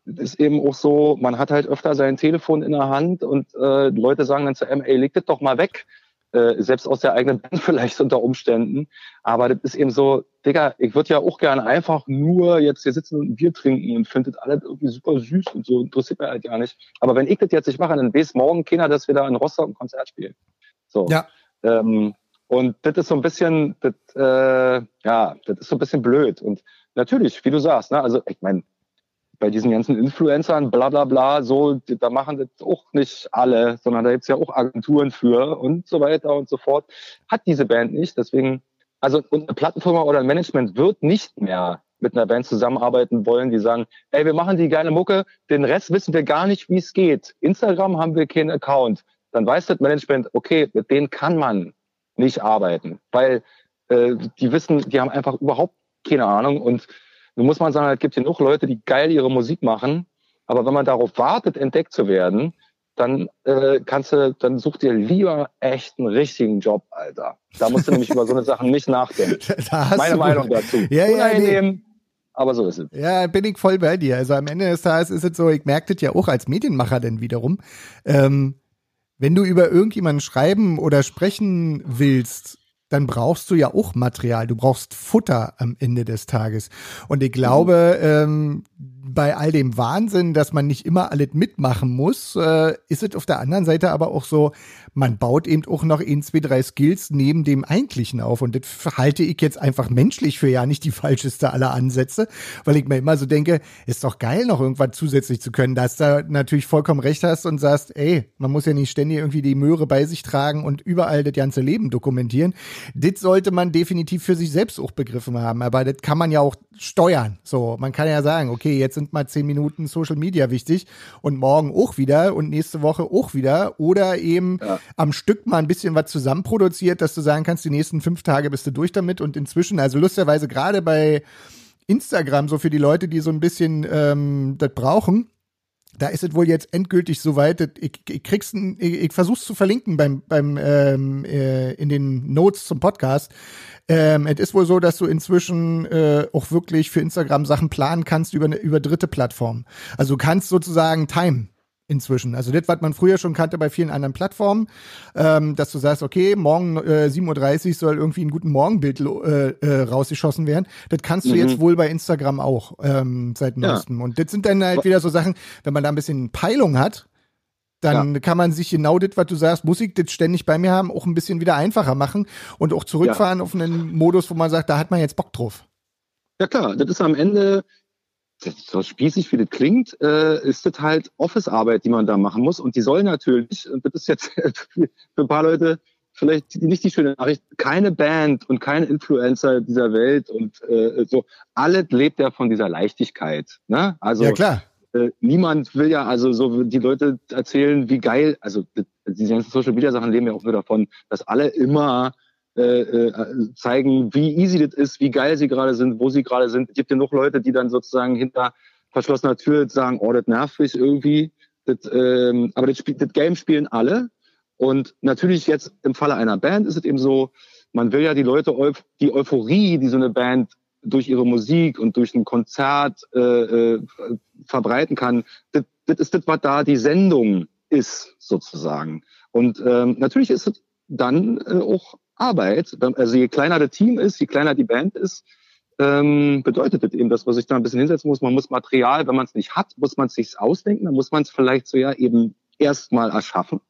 ist eben auch so, man hat halt öfter sein Telefon in der Hand und äh, Leute sagen dann zu einem, ey, leg das doch mal weg. Äh, selbst aus der eigenen Band vielleicht unter Umständen. Aber das ist eben so, Digga, ich würde ja auch gerne einfach nur jetzt hier sitzen und ein Bier trinken und finde das alles irgendwie super süß und so, interessiert mich halt gar nicht. Aber wenn ich das jetzt nicht mache, dann weiß morgen keiner, dass wir da in Rostock ein Konzert spielen. So. Ja. Ähm, und das ist so ein bisschen, das, äh, ja, das ist so ein bisschen blöd. Und natürlich, wie du sagst, ne, also ich meine, bei diesen ganzen Influencern, bla bla bla, so, da machen das auch nicht alle, sondern da gibt's ja auch Agenturen für und so weiter und so fort. Hat diese Band nicht. Deswegen, also und eine Plattenfirma oder ein Management wird nicht mehr mit einer Band zusammenarbeiten wollen, die sagen, ey, wir machen die geile Mucke, den Rest wissen wir gar nicht, wie es geht. Instagram haben wir keinen Account. Dann weiß das Management, okay, mit denen kann man nicht arbeiten, weil äh, die wissen, die haben einfach überhaupt keine Ahnung und nun muss man sagen, es gibt genug Leute, die geil ihre Musik machen, aber wenn man darauf wartet, entdeckt zu werden, dann äh, kannst du, dann such dir lieber echt einen richtigen Job, Alter. Da musst du nämlich über so eine Sachen nicht nachdenken. Meine Meinung dazu. Ja, ja, nee. aber so ist es. Ja, bin ich voll bei dir. Also am Ende des Tages ist es so, ich merke das ja auch als Medienmacher denn wiederum. Ähm, wenn du über irgendjemanden schreiben oder sprechen willst, dann brauchst du ja auch Material. Du brauchst Futter am Ende des Tages. Und ich glaube, ähm, bei all dem Wahnsinn, dass man nicht immer alles mitmachen muss, äh, ist es auf der anderen Seite aber auch so, man baut eben auch noch ein, zwei, drei Skills neben dem Eigentlichen auf. Und das halte ich jetzt einfach menschlich für ja nicht die falscheste aller Ansätze, weil ich mir immer so denke, ist doch geil, noch irgendwas zusätzlich zu können, dass du natürlich vollkommen recht hast und sagst, ey, man muss ja nicht ständig irgendwie die Möhre bei sich tragen und überall das ganze Leben dokumentieren. Das sollte man definitiv für sich selbst auch begriffen haben. Aber das kann man ja auch steuern. So, man kann ja sagen, okay, jetzt sind mal zehn Minuten Social Media wichtig und morgen auch wieder und nächste Woche auch wieder oder eben ja. am Stück mal ein bisschen was zusammenproduziert, dass du sagen kannst, die nächsten fünf Tage bist du durch damit und inzwischen, also lustigerweise gerade bei Instagram, so für die Leute, die so ein bisschen ähm, das brauchen, da ist es wohl jetzt endgültig soweit. Ich, ich krieg's, ich, ich versuch's zu verlinken beim, beim ähm, äh, in den Notes zum Podcast. Ähm, es ist wohl so, dass du inzwischen äh, auch wirklich für Instagram Sachen planen kannst über, über dritte Plattformen. Also du kannst sozusagen Time inzwischen. Also das, was man früher schon kannte bei vielen anderen Plattformen, ähm, dass du sagst, okay, morgen äh, 7.30 Uhr soll irgendwie ein guten Morgenbild äh, äh, rausgeschossen werden. Das kannst du mhm. jetzt wohl bei Instagram auch ähm, seit neuestem. Ja. Und das sind dann halt wieder so Sachen, wenn man da ein bisschen Peilung hat, dann ja. kann man sich genau das, was du sagst, muss ich das ständig bei mir haben, auch ein bisschen wieder einfacher machen und auch zurückfahren ja. auf einen Modus, wo man sagt, da hat man jetzt Bock drauf. Ja klar, das ist am Ende, so spießig wie das klingt, äh, ist das halt Office-Arbeit, die man da machen muss. Und die soll natürlich, und das ist jetzt für ein paar Leute vielleicht nicht die schöne Nachricht, keine Band und kein Influencer dieser Welt und äh, so, alles lebt ja von dieser Leichtigkeit. Ne? Also ja, klar äh, niemand will ja also so die Leute erzählen, wie geil, also diese ganzen Social Media Sachen leben ja auch nur davon, dass alle immer äh, äh, zeigen, wie easy das ist, wie geil sie gerade sind, wo sie gerade sind. Es gibt ja noch Leute, die dann sozusagen hinter verschlossener Tür sagen, oh, das nervt mich irgendwie. Das, ähm, aber das, das Game spielen alle. Und natürlich jetzt im Falle einer Band ist es eben so, man will ja die Leute, die Euphorie, die so eine Band durch ihre Musik und durch ein Konzert äh, äh, verbreiten kann, das, das ist das, was da die Sendung ist, sozusagen. Und ähm, natürlich ist es dann äh, auch Arbeit. Also je kleiner das Team ist, je kleiner die Band ist, ähm, bedeutet das eben, dass man sich da ein bisschen hinsetzen muss. Man muss Material, wenn man es nicht hat, muss man es sich ausdenken, dann muss man es vielleicht so ja eben erstmal erschaffen.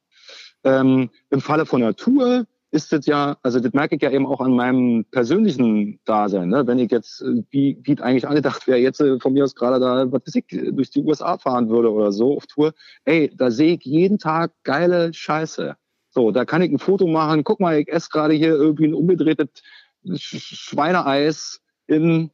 Ähm, Im Falle von Tour ist das ja, also das merke ich ja eben auch an meinem persönlichen Dasein. Ne? Wenn ich jetzt, äh, wie, wie eigentlich angedacht wäre, jetzt äh, von mir aus gerade da, was weiß ich, durch die USA fahren würde oder so auf Tour, ey, da sehe ich jeden Tag geile Scheiße. So, da kann ich ein Foto machen, guck mal, ich esse gerade hier irgendwie ein umgedrehtes Schweineeis in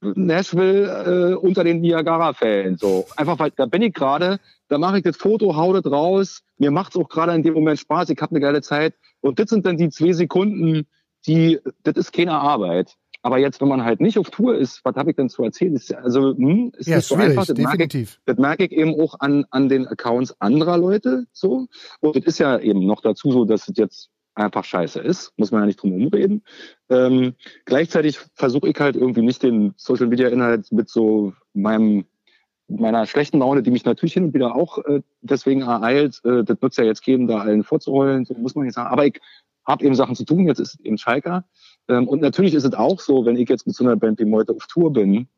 Nashville äh, unter den Niagara-Fällen. So, einfach weil da bin ich gerade, da mache ich das Foto, hau das raus. Mir macht's auch gerade in dem Moment Spaß. Ich habe eine geile Zeit. Und das sind dann die zwei Sekunden, die, das ist keine Arbeit. Aber jetzt, wenn man halt nicht auf Tour ist, was habe ich denn zu erzählen? Ist, also, hm, ist ja, nicht so einfach. Das definitiv. Merke ich, das merke ich eben auch an, an den Accounts anderer Leute so. Und es ist ja eben noch dazu so, dass es jetzt einfach scheiße ist, muss man ja nicht drum herum reden. Ähm, gleichzeitig versuche ich halt irgendwie nicht den Social Media Inhalt mit so meinem meiner schlechten Laune, die mich natürlich hin und wieder auch äh, deswegen ereilt, äh, das es ja jetzt geben, da allen vorzurollen, so muss man jetzt sagen. Aber ich habe eben Sachen zu tun, jetzt ist eben Schalker. Ähm, und natürlich ist es auch so, wenn ich jetzt mit so einer Band wie Meute auf Tour bin,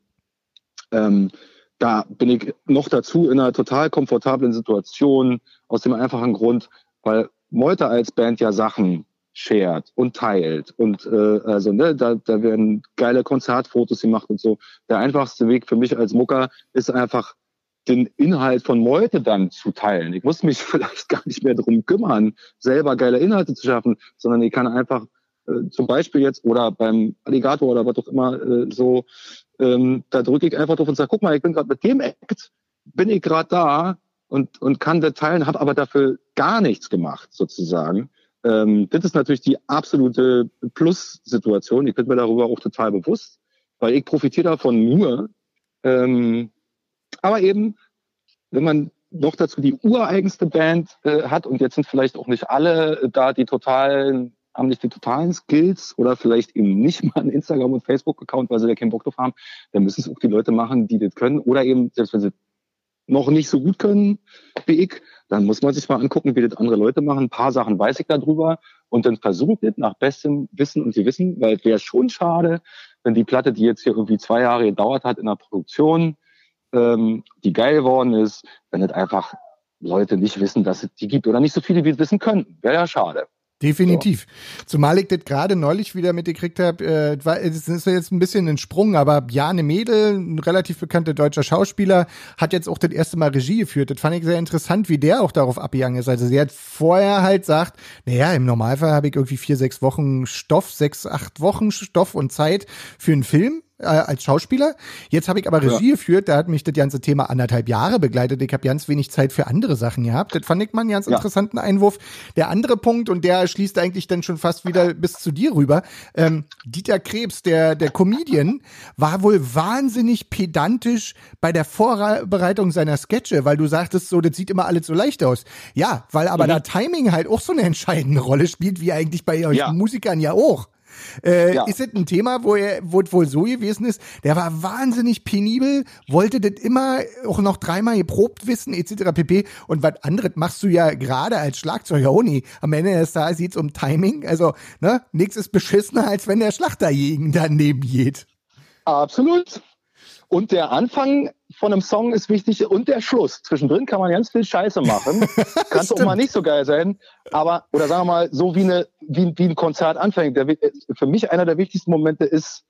ähm, da bin ich noch dazu in einer total komfortablen Situation, aus dem einfachen Grund, weil Meute als Band ja Sachen shared und teilt und äh, also ne, da, da werden geile Konzertfotos gemacht und so. Der einfachste Weg für mich als Mucker ist einfach den Inhalt von Meute dann zu teilen. Ich muss mich vielleicht gar nicht mehr drum kümmern, selber geile Inhalte zu schaffen, sondern ich kann einfach äh, zum Beispiel jetzt oder beim Alligator oder was auch immer äh, so, ähm, da drücke ich einfach drauf und sage, guck mal, ich bin gerade mit dem Act, bin ich gerade da und, und kann das teilen, habe aber dafür gar nichts gemacht sozusagen. Ähm, das ist natürlich die absolute Plus-Situation. Ich bin mir darüber auch total bewusst, weil ich profitiere davon nur. Ähm, aber eben, wenn man noch dazu die ureigenste Band äh, hat und jetzt sind vielleicht auch nicht alle da die totalen haben nicht die totalen Skills oder vielleicht eben nicht mal einen Instagram- und Facebook-Account, weil sie da keinen Bock drauf haben, dann müssen es auch die Leute machen, die das können. Oder eben, selbst wenn sie noch nicht so gut können wie ich, dann muss man sich mal angucken, wie das andere Leute machen. Ein paar Sachen weiß ich darüber und dann versucht das nach bestem Wissen und Gewissen, weil es wäre schon schade, wenn die Platte, die jetzt hier irgendwie zwei Jahre gedauert hat in der Produktion, ähm, die geil geworden ist, wenn das einfach Leute nicht wissen, dass es die gibt oder nicht so viele, wie es wissen könnten. Wäre ja schade. Definitiv. So. Zumal ich das gerade neulich wieder mitgekriegt habe, äh, es ist jetzt ein bisschen ein Sprung, aber Bjane Mädel, ein relativ bekannter deutscher Schauspieler, hat jetzt auch das erste Mal Regie geführt. Das fand ich sehr interessant, wie der auch darauf abgegangen ist. Also sie hat vorher halt sagt, naja, im Normalfall habe ich irgendwie vier, sechs Wochen Stoff, sechs, acht Wochen Stoff und Zeit für einen Film äh, als Schauspieler. Jetzt habe ich aber Regie ja. geführt, da hat mich das ganze Thema anderthalb Jahre begleitet. Ich habe ganz wenig Zeit für andere Sachen gehabt. Das fand ich mal einen ganz ja. interessanten Einwurf. Der andere Punkt, und der schließt eigentlich dann schon fast wieder bis zu dir rüber, ähm, Dieter Krebs, der, der Comedian, war wohl wahnsinnig pedantisch bei der Vorbereitung seiner Sketche, weil du sagtest so, das sieht immer alles so leicht aus. Ja, weil aber mhm. da Timing halt auch so eine entscheidende Rolle spielt, wie eigentlich bei euch ja. Musikern ja auch. Äh, ja. Ist das ein Thema, wo er wo wohl so gewesen ist? Der war wahnsinnig penibel, wollte das immer auch noch dreimal geprobt wissen, etc. pp. Und was anderes machst du ja gerade als Schlagzeuger auch nie. Am Ende des Tages geht's um Timing. Also, ne, nichts ist beschissener, als wenn der Schlachterjägen daneben geht. Absolut. Und der Anfang von einem Song ist wichtig und der Schluss. Zwischendrin kann man ganz viel Scheiße machen. kann auch mal nicht so geil sein. Aber, oder sagen wir mal, so wie, eine, wie, wie ein Konzert anfängt. Der, für mich einer der wichtigsten Momente ist,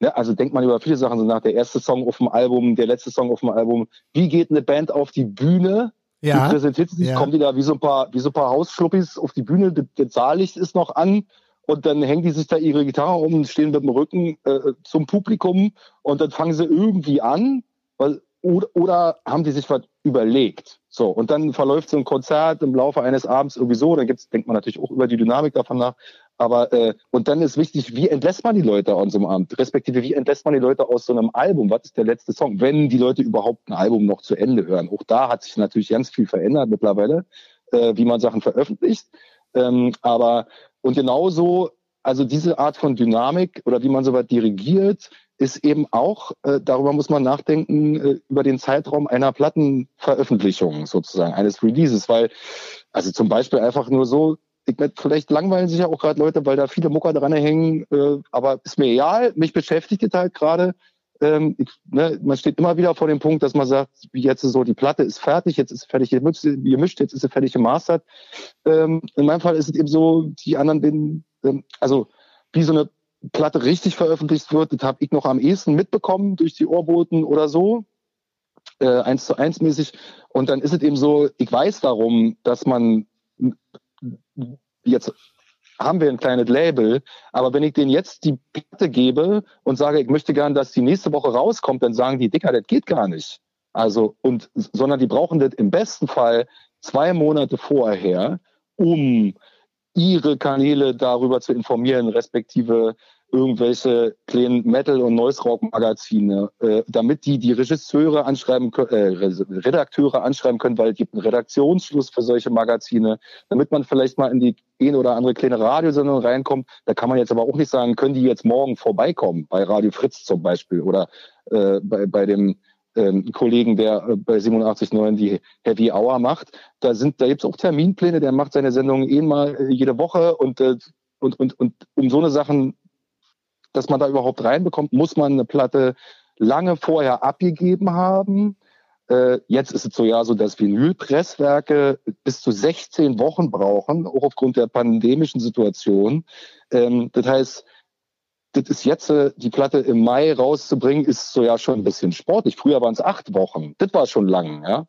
ne, also denkt man über viele Sachen so nach, der erste Song auf dem Album, der letzte Song auf dem Album. Wie geht eine Band auf die Bühne? Ja. Wie präsentiert sich? Ja. Kommen die da wie so ein paar, wie so ein paar Hausschluppis auf die Bühne? Das, das Saallicht ist noch an und dann hängen die sich da ihre Gitarre um und stehen mit dem Rücken äh, zum Publikum und dann fangen sie irgendwie an, weil, oder, oder haben die sich was überlegt. So, und dann verläuft so ein Konzert im Laufe eines Abends irgendwie so, dann gibt's, denkt man natürlich auch über die Dynamik davon nach. Aber äh, und dann ist wichtig, wie entlässt man die Leute an so einem Abend? Respektive, wie entlässt man die Leute aus so einem Album? Was ist der letzte Song? Wenn die Leute überhaupt ein Album noch zu Ende hören. Auch da hat sich natürlich ganz viel verändert mittlerweile, äh, wie man Sachen veröffentlicht. Ähm, aber und genauso, also diese Art von Dynamik oder wie man so weit dirigiert, ist eben auch, äh, darüber muss man nachdenken, äh, über den Zeitraum einer Plattenveröffentlichung sozusagen, eines Releases, weil, also zum Beispiel einfach nur so, ich, vielleicht langweilen sich ja auch gerade Leute, weil da viele Mucker dran hängen, äh, aber ist mir egal, mich beschäftigt es halt gerade. Ähm, ne, man steht immer wieder vor dem Punkt, dass man sagt, wie jetzt so, die Platte ist fertig, jetzt ist fertig gemischt, jetzt ist sie fertig gemastert. Ähm, in meinem Fall ist es eben so, die anderen, den, also wie so eine Platte richtig veröffentlicht wird, das habe ich noch am ehesten mitbekommen durch die Ohrboten oder so, äh, eins zu eins mäßig. Und dann ist es eben so, ich weiß darum, dass man jetzt haben wir ein kleines Label. Aber wenn ich denen jetzt die Platte gebe und sage, ich möchte gern, dass die nächste Woche rauskommt, dann sagen die, Dicker, das geht gar nicht. Also, und, sondern die brauchen das im besten Fall zwei Monate vorher, um ihre Kanäle darüber zu informieren, respektive irgendwelche kleinen Metal- und Noise-Rock-Magazine, äh, damit die die Regisseure anschreiben können, äh, Redakteure anschreiben können, weil es gibt einen Redaktionsschluss für solche Magazine, damit man vielleicht mal in die eine oder andere kleine Radiosendung reinkommt. Da kann man jetzt aber auch nicht sagen, können die jetzt morgen vorbeikommen, bei Radio Fritz zum Beispiel oder äh, bei, bei dem ähm, Kollegen, der äh, bei 87.9 die Heavy Hour macht. Da sind, da gibt's auch Terminpläne, der macht seine Sendungen eh mal äh, jede Woche und, äh, und, und, und um so eine Sachen dass man da überhaupt reinbekommt, muss man eine Platte lange vorher abgegeben haben. Äh, jetzt ist es so ja so, dass Vinylpresswerke bis zu 16 Wochen brauchen, auch aufgrund der pandemischen Situation. Ähm, das heißt, das ist jetzt, äh, die Platte im Mai rauszubringen, ist so ja schon ein bisschen sportlich. Früher waren es acht Wochen. Das war schon lang, ja.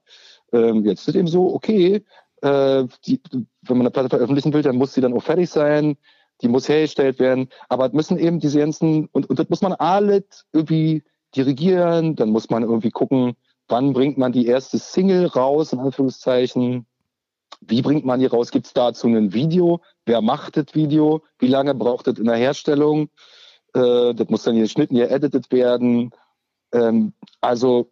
Ähm, jetzt ist eben so, okay, äh, die, wenn man eine Platte veröffentlichen will, dann muss sie dann auch fertig sein die muss hergestellt werden. Aber es müssen eben diese ganzen, und, und das muss man alles irgendwie dirigieren, dann muss man irgendwie gucken, wann bringt man die erste Single raus, in Anführungszeichen. Wie bringt man die raus? Gibt es dazu ein Video? Wer macht das Video? Wie lange braucht es in der Herstellung? Äh, das muss dann geschnitten, hier edited werden. Ähm, also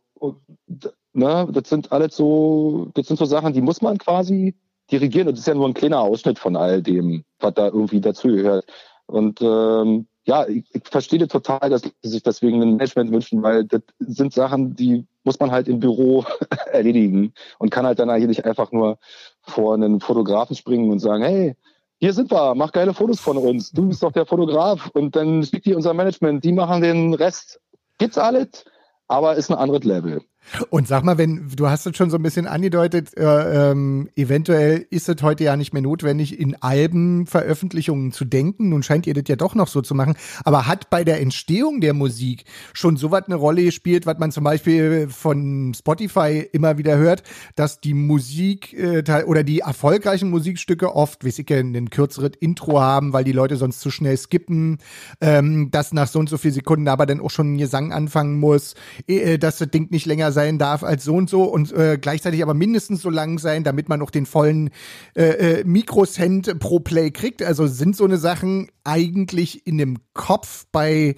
Ne? Das sind alles so, das sind so Sachen, die muss man quasi dirigieren. Und das ist ja nur ein kleiner Ausschnitt von all dem, was da irgendwie dazugehört. Und ähm, ja, ich, ich verstehe total, dass sie sich deswegen ein Management wünschen, weil das sind Sachen, die muss man halt im Büro erledigen und kann halt dann hier nicht einfach nur vor einen Fotografen springen und sagen, hey, hier sind wir, mach geile Fotos von uns. Du bist doch der Fotograf und dann schickt die unser Management, die machen den Rest. Gibt's alles, aber ist ein anderes Level. Und sag mal, wenn du hast es schon so ein bisschen angedeutet, äh, ähm, eventuell ist es heute ja nicht mehr notwendig, in Albenveröffentlichungen zu denken. Nun scheint ihr das ja doch noch so zu machen. Aber hat bei der Entstehung der Musik schon so was eine Rolle gespielt, was man zum Beispiel von Spotify immer wieder hört, dass die Musik äh, oder die erfolgreichen Musikstücke oft, wie ich ein kürzeres Intro haben, weil die Leute sonst zu schnell skippen, ähm, dass nach so und so vielen Sekunden aber dann auch schon ein Gesang anfangen muss, äh, dass das Ding nicht länger sein darf als so und so und äh, gleichzeitig aber mindestens so lang sein, damit man noch den vollen äh, äh, Mikrocent pro Play kriegt. Also sind so eine Sachen eigentlich in dem Kopf bei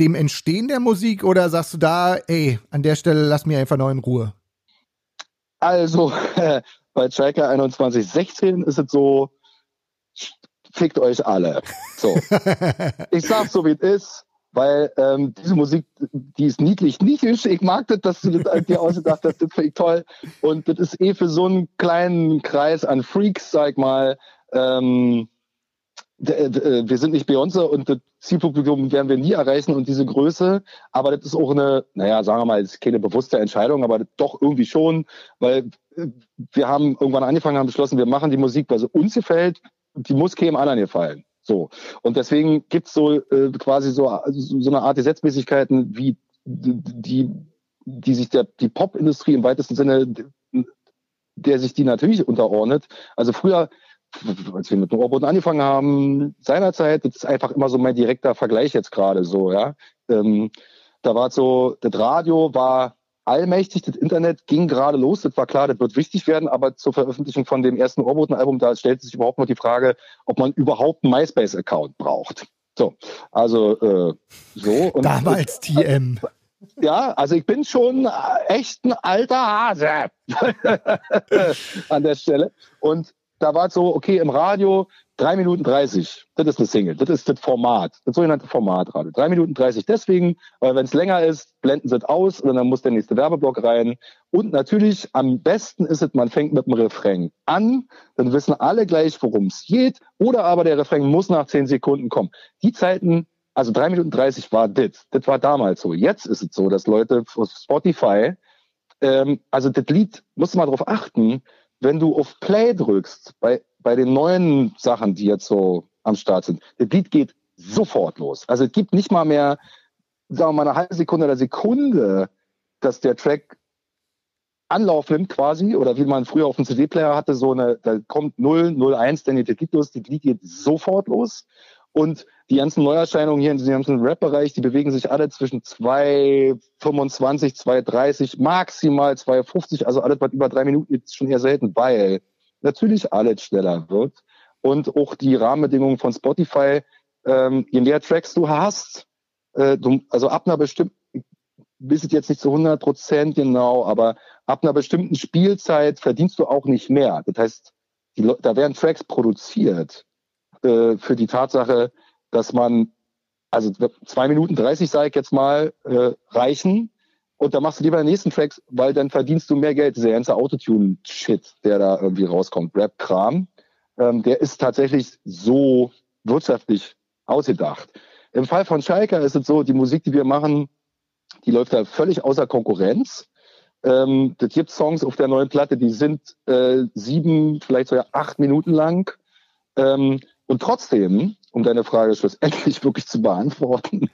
dem Entstehen der Musik oder sagst du da, ey, an der Stelle lass mir einfach noch in Ruhe? Also äh, bei Striker 2116 ist es so, fickt euch alle. So. ich sag's so wie es ist weil ähm, diese Musik, die ist niedlich, niedlich. Ich mag das, dass du das dir ausgedacht hast. Das finde ich toll. Und das ist eh für so einen kleinen Kreis an Freaks, sag mal. Ähm, wir sind nicht Beyoncé und das Zielpublikum werden wir nie erreichen und diese Größe, aber das ist auch eine, naja, sagen wir mal, ist keine bewusste Entscheidung, aber doch irgendwie schon, weil äh, wir haben irgendwann angefangen, haben beschlossen, wir machen die Musik, weil sie uns gefällt, die muss keinem anderen gefallen. So. Und deswegen gibt's so äh, quasi so, so eine Art Gesetzmäßigkeiten, wie die, die sich der, die Popindustrie im weitesten Sinne, der sich die natürlich unterordnet. Also früher, als wir mit dem Roboter angefangen haben, seinerzeit, das ist einfach immer so mein direkter Vergleich jetzt gerade so, ja. Ähm, da war so, das Radio war allmächtig. Das Internet ging gerade los. Das war klar, das wird wichtig werden. Aber zur Veröffentlichung von dem ersten Orboten-Album, da stellt sich überhaupt noch die Frage, ob man überhaupt einen MySpace-Account braucht. So, also äh, so. Und Damals TM. Ja, also ich bin schon echt ein alter Hase an der Stelle. Und da war es so, okay, im Radio drei Minuten dreißig. Das ist eine Single. Das ist das Format. Das sogenannte Formatradio. Drei Minuten dreißig. Deswegen, weil wenn es länger ist, blenden sie es aus und dann muss der nächste Werbeblock rein. Und natürlich, am besten ist es, man fängt mit dem Refrain an. Dann wissen alle gleich, worum es geht. Oder aber der Refrain muss nach zehn Sekunden kommen. Die Zeiten, also drei Minuten dreißig war das. Das war damals so. Jetzt ist es so, dass Leute auf Spotify, ähm, also das Lied, musst du mal drauf achten, wenn du auf Play drückst, bei, bei den neuen Sachen, die jetzt so am Start sind, der Beat geht sofort los. Also es gibt nicht mal mehr, sagen wir mal, eine halbe Sekunde oder Sekunde, dass der Track Anlauf nimmt quasi, oder wie man früher auf dem CD-Player hatte, so eine, da kommt 0, 0, 1, dann geht der Beat los, die Beat geht sofort los. Und die ganzen Neuerscheinungen hier in diesem ganzen Rap-Bereich, die bewegen sich alle zwischen 2,25, 2,30, maximal 2,50. Also alles, was über drei Minuten ist schon eher selten, weil natürlich alles schneller wird. Und auch die Rahmenbedingungen von Spotify, ähm, je mehr Tracks du hast, äh, du, also ab einer bestimmten, wisst jetzt nicht zu 100 Prozent genau, aber ab einer bestimmten Spielzeit verdienst du auch nicht mehr. Das heißt, die, da werden Tracks produziert äh, für die Tatsache, dass man, also zwei Minuten 30, sage ich jetzt mal, äh, reichen. Und dann machst du lieber den nächsten Tracks, weil dann verdienst du mehr Geld. Dieser ganze Autotune-Shit, der da irgendwie rauskommt, Rap-Kram, ähm, der ist tatsächlich so wirtschaftlich ausgedacht. Im Fall von Schalker ist es so, die Musik, die wir machen, die läuft da völlig außer Konkurrenz. Ähm, das gibt Songs auf der neuen Platte, die sind äh, sieben, vielleicht sogar acht Minuten lang. Ähm, und trotzdem, um deine Frage schlussendlich wirklich zu beantworten,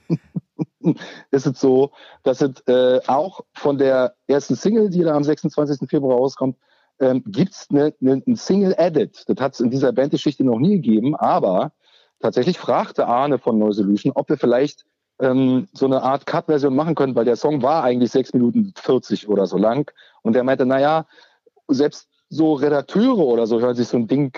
ist es so, dass es äh, auch von der ersten Single, die da am 26. Februar rauskommt, ähm, gibt es ne, ne, ein Single-Edit. Das hat es in dieser Bandgeschichte noch nie gegeben, aber tatsächlich fragte Arne von No Solution, ob wir vielleicht ähm, so eine Art Cut-Version machen können, weil der Song war eigentlich sechs Minuten 40 oder so lang. Und er meinte, naja, selbst so Redakteure oder so hören sich so ein Ding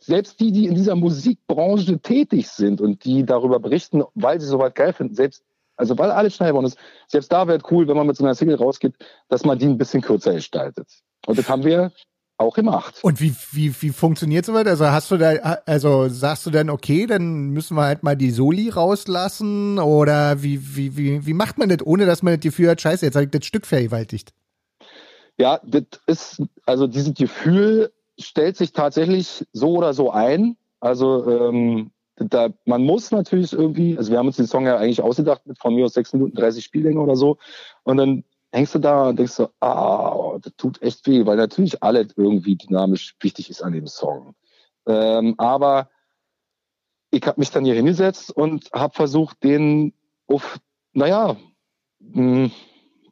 selbst die, die in dieser Musikbranche tätig sind und die darüber berichten, weil sie soweit geil finden, selbst Also weil alles schnell geworden ist. Selbst da wäre cool, wenn man mit so einer Single rausgeht, dass man die ein bisschen kürzer gestaltet. Und das haben wir auch gemacht. Und wie, wie, wie funktioniert sowas? Also hast du da, also sagst du dann, okay, dann müssen wir halt mal die Soli rauslassen oder wie, wie, wie, wie macht man das, ohne dass man das Gefühl hat, scheiße, jetzt habe ich das Stück vergewaltigt? Ja, das ist, also dieses Gefühl stellt sich tatsächlich so oder so ein. Also ähm, da, man muss natürlich irgendwie, also wir haben uns den Song ja eigentlich ausgedacht mit von mir aus 6 Minuten 30 Spiellänge oder so. Und dann hängst du da und denkst so, ah, das tut echt weh, weil natürlich alles irgendwie dynamisch wichtig ist an dem Song. Ähm, aber ich habe mich dann hier hingesetzt und habe versucht, den auf, naja, mh, hm,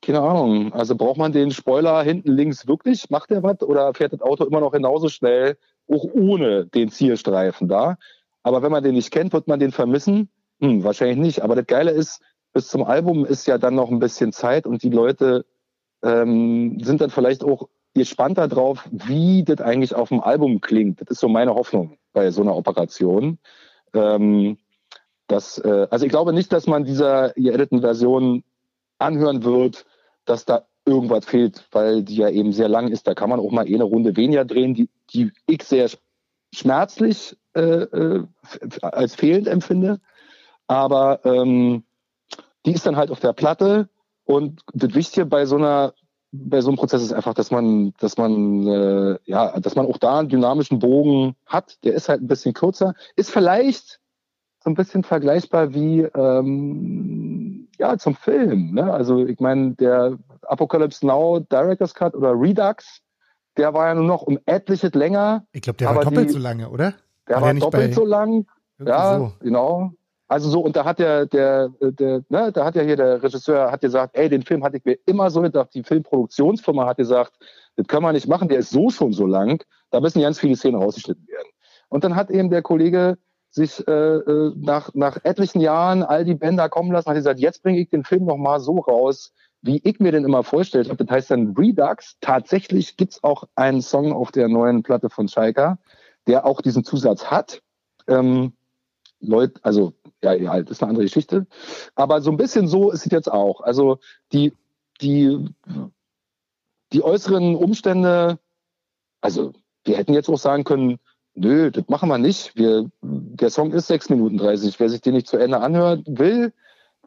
keine Ahnung, also braucht man den Spoiler hinten links wirklich? Macht der was? Oder fährt das Auto immer noch genauso schnell, auch ohne den Zielstreifen da? Aber wenn man den nicht kennt, wird man den vermissen? Hm, wahrscheinlich nicht. Aber das Geile ist, bis zum Album ist ja dann noch ein bisschen Zeit und die Leute ähm, sind dann vielleicht auch gespannter drauf, wie das eigentlich auf dem Album klingt. Das ist so meine Hoffnung bei so einer Operation. Ähm, dass, äh, also ich glaube nicht, dass man dieser geediteten Version anhören wird, dass da irgendwas fehlt, weil die ja eben sehr lang ist. Da kann man auch mal eh eine Runde weniger drehen, die, die ich sehr schmerzlich äh, äh, als fehlend empfinde. Aber ähm, die ist dann halt auf der Platte und das Wichtige bei so einer bei so einem Prozess ist einfach, dass man, dass man, äh, ja, dass man auch da einen dynamischen Bogen hat. Der ist halt ein bisschen kürzer, ist vielleicht so ein bisschen vergleichbar wie ähm, ja zum Film. Ne? Also ich meine, der Apocalypse Now Director's Cut oder Redux, der war ja nur noch um etliches länger. Ich glaube, der war doppelt die, so lange, oder? Der war, war doppelt so lang. Ja, so. genau. Also so, und da hat der, der, der, ne, da hat ja hier der Regisseur hat gesagt, ey, den Film hatte ich mir immer so gedacht, die Filmproduktionsfirma hat gesagt, das können wir nicht machen, der ist so schon so lang, da müssen ganz viele Szenen rausgeschnitten werden. Und dann hat eben der Kollege sich äh, äh nach, nach etlichen Jahren all die Bänder kommen lassen, hat gesagt, jetzt bringe ich den Film noch mal so raus, wie ich mir den immer vorgestellt habe. Das heißt dann Redux. Tatsächlich gibt's auch einen Song auf der neuen Platte von Schalker, der auch diesen Zusatz hat. Ähm, Leute, also ja, ja, das ist eine andere Geschichte. Aber so ein bisschen so ist es jetzt auch. Also die, die, die äußeren Umstände, also wir hätten jetzt auch sagen können, nö, das machen wir nicht. Wir, der Song ist 6 Minuten 30. Wer sich den nicht zu Ende anhören will,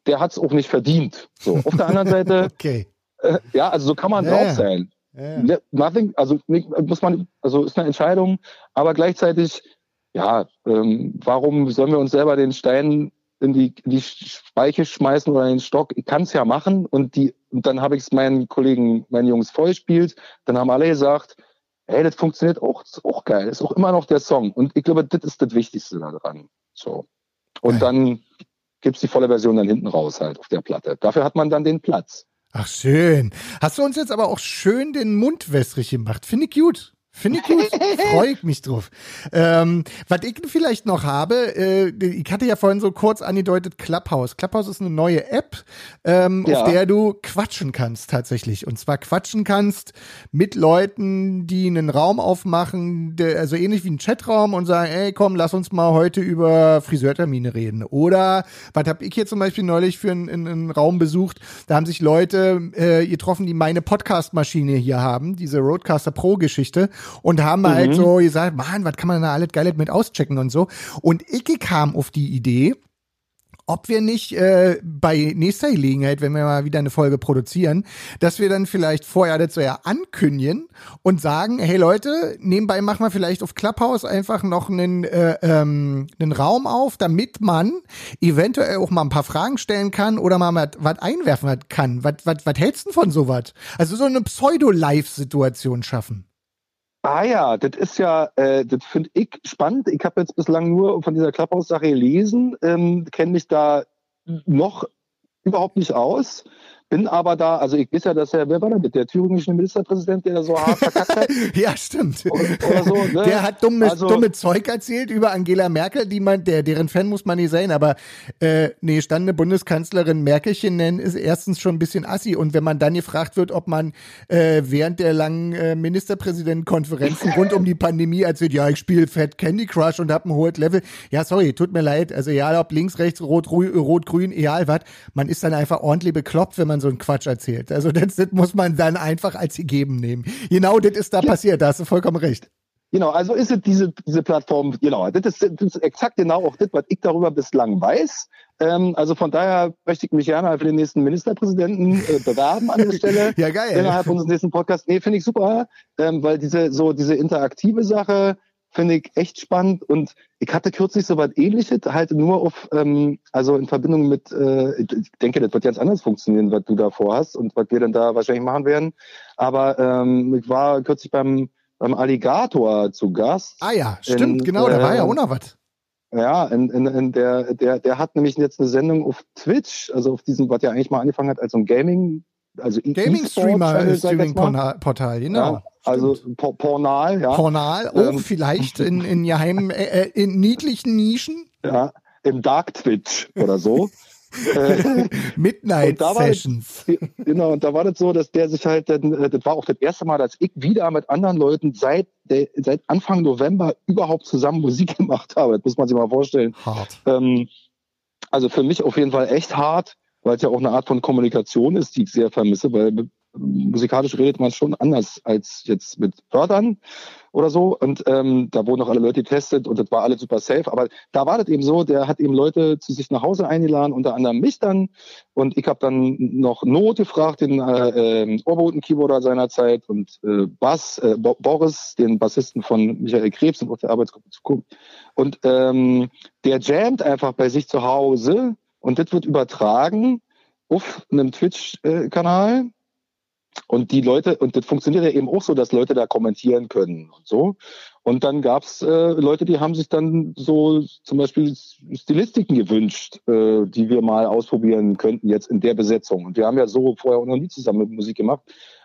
der hat es auch nicht verdient. So, auf der anderen Seite, okay. äh, ja, also so kann man ja, drauf sein. Ja. Nothing, also muss man, also ist eine Entscheidung, aber gleichzeitig ja, ähm, warum sollen wir uns selber den Stein in die, in die Speiche schmeißen oder in den Stock? Ich kann es ja machen und die, und dann habe ich es meinen Kollegen, meinen Jungs vorgespielt. Dann haben alle gesagt, hey, das funktioniert auch, das ist auch geil, das ist auch immer noch der Song. Und ich glaube, das ist das Wichtigste daran. So. Und geil. dann gibt's die volle Version dann hinten raus halt auf der Platte. Dafür hat man dann den Platz. Ach schön. Hast du uns jetzt aber auch schön den Mund wässrig gemacht. Finde ich gut. Finde ich gut. Freue ich mich drauf. Ähm, was ich vielleicht noch habe, äh, ich hatte ja vorhin so kurz angedeutet, Clubhouse. Clubhouse ist eine neue App, ähm, ja. auf der du quatschen kannst tatsächlich. Und zwar quatschen kannst mit Leuten, die einen Raum aufmachen, der, also ähnlich wie ein Chatraum und sagen, ey, komm, lass uns mal heute über Friseurtermine reden. Oder, was habe ich hier zum Beispiel neulich für einen, einen Raum besucht? Da haben sich Leute äh, getroffen, die meine Podcast-Maschine hier haben, diese Roadcaster Pro-Geschichte und haben mhm. halt so gesagt, man, was kann man da alles Geiles mit auschecken und so. Und ich kam auf die Idee, ob wir nicht äh, bei nächster Gelegenheit, wenn wir mal wieder eine Folge produzieren, dass wir dann vielleicht vorher so ja ankündigen und sagen, hey Leute, nebenbei machen wir vielleicht auf Clubhouse einfach noch einen, äh, ähm, einen Raum auf, damit man eventuell auch mal ein paar Fragen stellen kann oder mal was einwerfen kann. Was, was, was hältst du von sowas? Also so eine Pseudo-Live-Situation schaffen. Ah ja, das ist ja, äh, das finde ich spannend. Ich habe jetzt bislang nur von dieser Clubhouse-Sache gelesen, ähm, kenne mich da noch überhaupt nicht aus. Bin aber da, also ich weiß ja, dass er, wer war denn der thüringische Ministerpräsident, der da so hart verkackt hat? ja, stimmt. Oder, oder so, ne? Der hat dummes, also, dumme Zeug erzählt über Angela Merkel, die man, der, deren Fan muss man nicht sein, aber äh, nee, stande Bundeskanzlerin Merkelchen nennen, ist erstens schon ein bisschen assi. Und wenn man dann gefragt wird, ob man äh, während der langen äh, Ministerpräsidentenkonferenzen rund um die Pandemie erzählt, ja, ich spiele Fat Candy Crush und habe ein hohes Level. Ja, sorry, tut mir leid. Also ja, ob links, rechts, rot, rot, grün, egal was. Man ist dann einfach ordentlich bekloppt, wenn man so einen Quatsch erzählt. Also das, das muss man dann einfach als gegeben nehmen. Genau, das ist da ja. passiert. Da hast du vollkommen recht. Genau, also ist es diese, diese Plattform, genau, das ist, das ist exakt genau auch das, was ich darüber bislang weiß. Ähm, also von daher möchte ich mich gerne für den nächsten Ministerpräsidenten äh, bewerben an der Stelle. ja, geil. Innerhalb unseres nächsten Podcasts. Nee, finde ich super, ähm, weil diese, so diese interaktive Sache, finde ich echt spannend und ich hatte kürzlich so was ähnliches, halt nur auf, ähm, also in Verbindung mit, äh, ich denke, das wird ganz anders funktionieren, was du da vorhast und was wir dann da wahrscheinlich machen werden. Aber ähm, ich war kürzlich beim, beim Alligator zu Gast. Ah ja, stimmt, in, genau, da war ja äh, auch noch was. Ja, in, in, in der, der, der hat nämlich jetzt eine Sendung auf Twitch, also auf diesem, was ja eigentlich mal angefangen hat als so ein Gaming, also Gaming-Streamer, Streaming-Portal, genau. Ja, also Pornal, ja. Pornal, oh, ähm, vielleicht in, in geheimen, äh, äh, in niedlichen Nischen. Ja, im Dark Twitch oder so. Äh, Midnight Sessions. Das, genau, und da war das so, dass der sich halt, äh, das war auch das erste Mal, dass ich wieder mit anderen Leuten seit, der, seit Anfang November überhaupt zusammen Musik gemacht habe. Das muss man sich mal vorstellen. Hart. Ähm, also für mich auf jeden Fall echt hart, weil es ja auch eine Art von Kommunikation ist, die ich sehr vermisse, weil musikalisch redet man schon anders als jetzt mit Wörtern oder so. Und ähm, da wurden auch alle Leute getestet und das war alles super safe. Aber da war das eben so, der hat eben Leute zu sich nach Hause eingeladen, unter anderem mich dann. Und ich habe dann noch Not gefragt, den äh, äh, Ohrboten-Keyboarder seiner Zeit und äh, Bass, äh, Bo Boris, den Bassisten von Michael Krebs und auf der Arbeitsgruppe zu gucken. Und ähm, der jammt einfach bei sich zu Hause und das wird übertragen auf einem Twitch-Kanal und die Leute, und das funktioniert ja eben auch so, dass Leute da kommentieren können und so. Und dann gab's äh, Leute, die haben sich dann so zum Beispiel Stilistiken gewünscht, äh, die wir mal ausprobieren könnten jetzt in der Besetzung. Und wir haben ja so vorher auch noch nie zusammen mit Musik gemacht.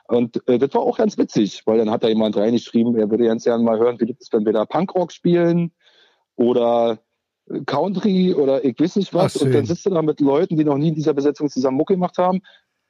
Und äh, das war auch ganz witzig, weil dann hat da jemand reingeschrieben, er würde ganz gerne mal hören, wie das ist, wenn wir da Punkrock spielen oder Country oder ich weiß nicht was. und dann sitzt du da mit Leuten, die noch nie in dieser Besetzung zusammen Mucke gemacht haben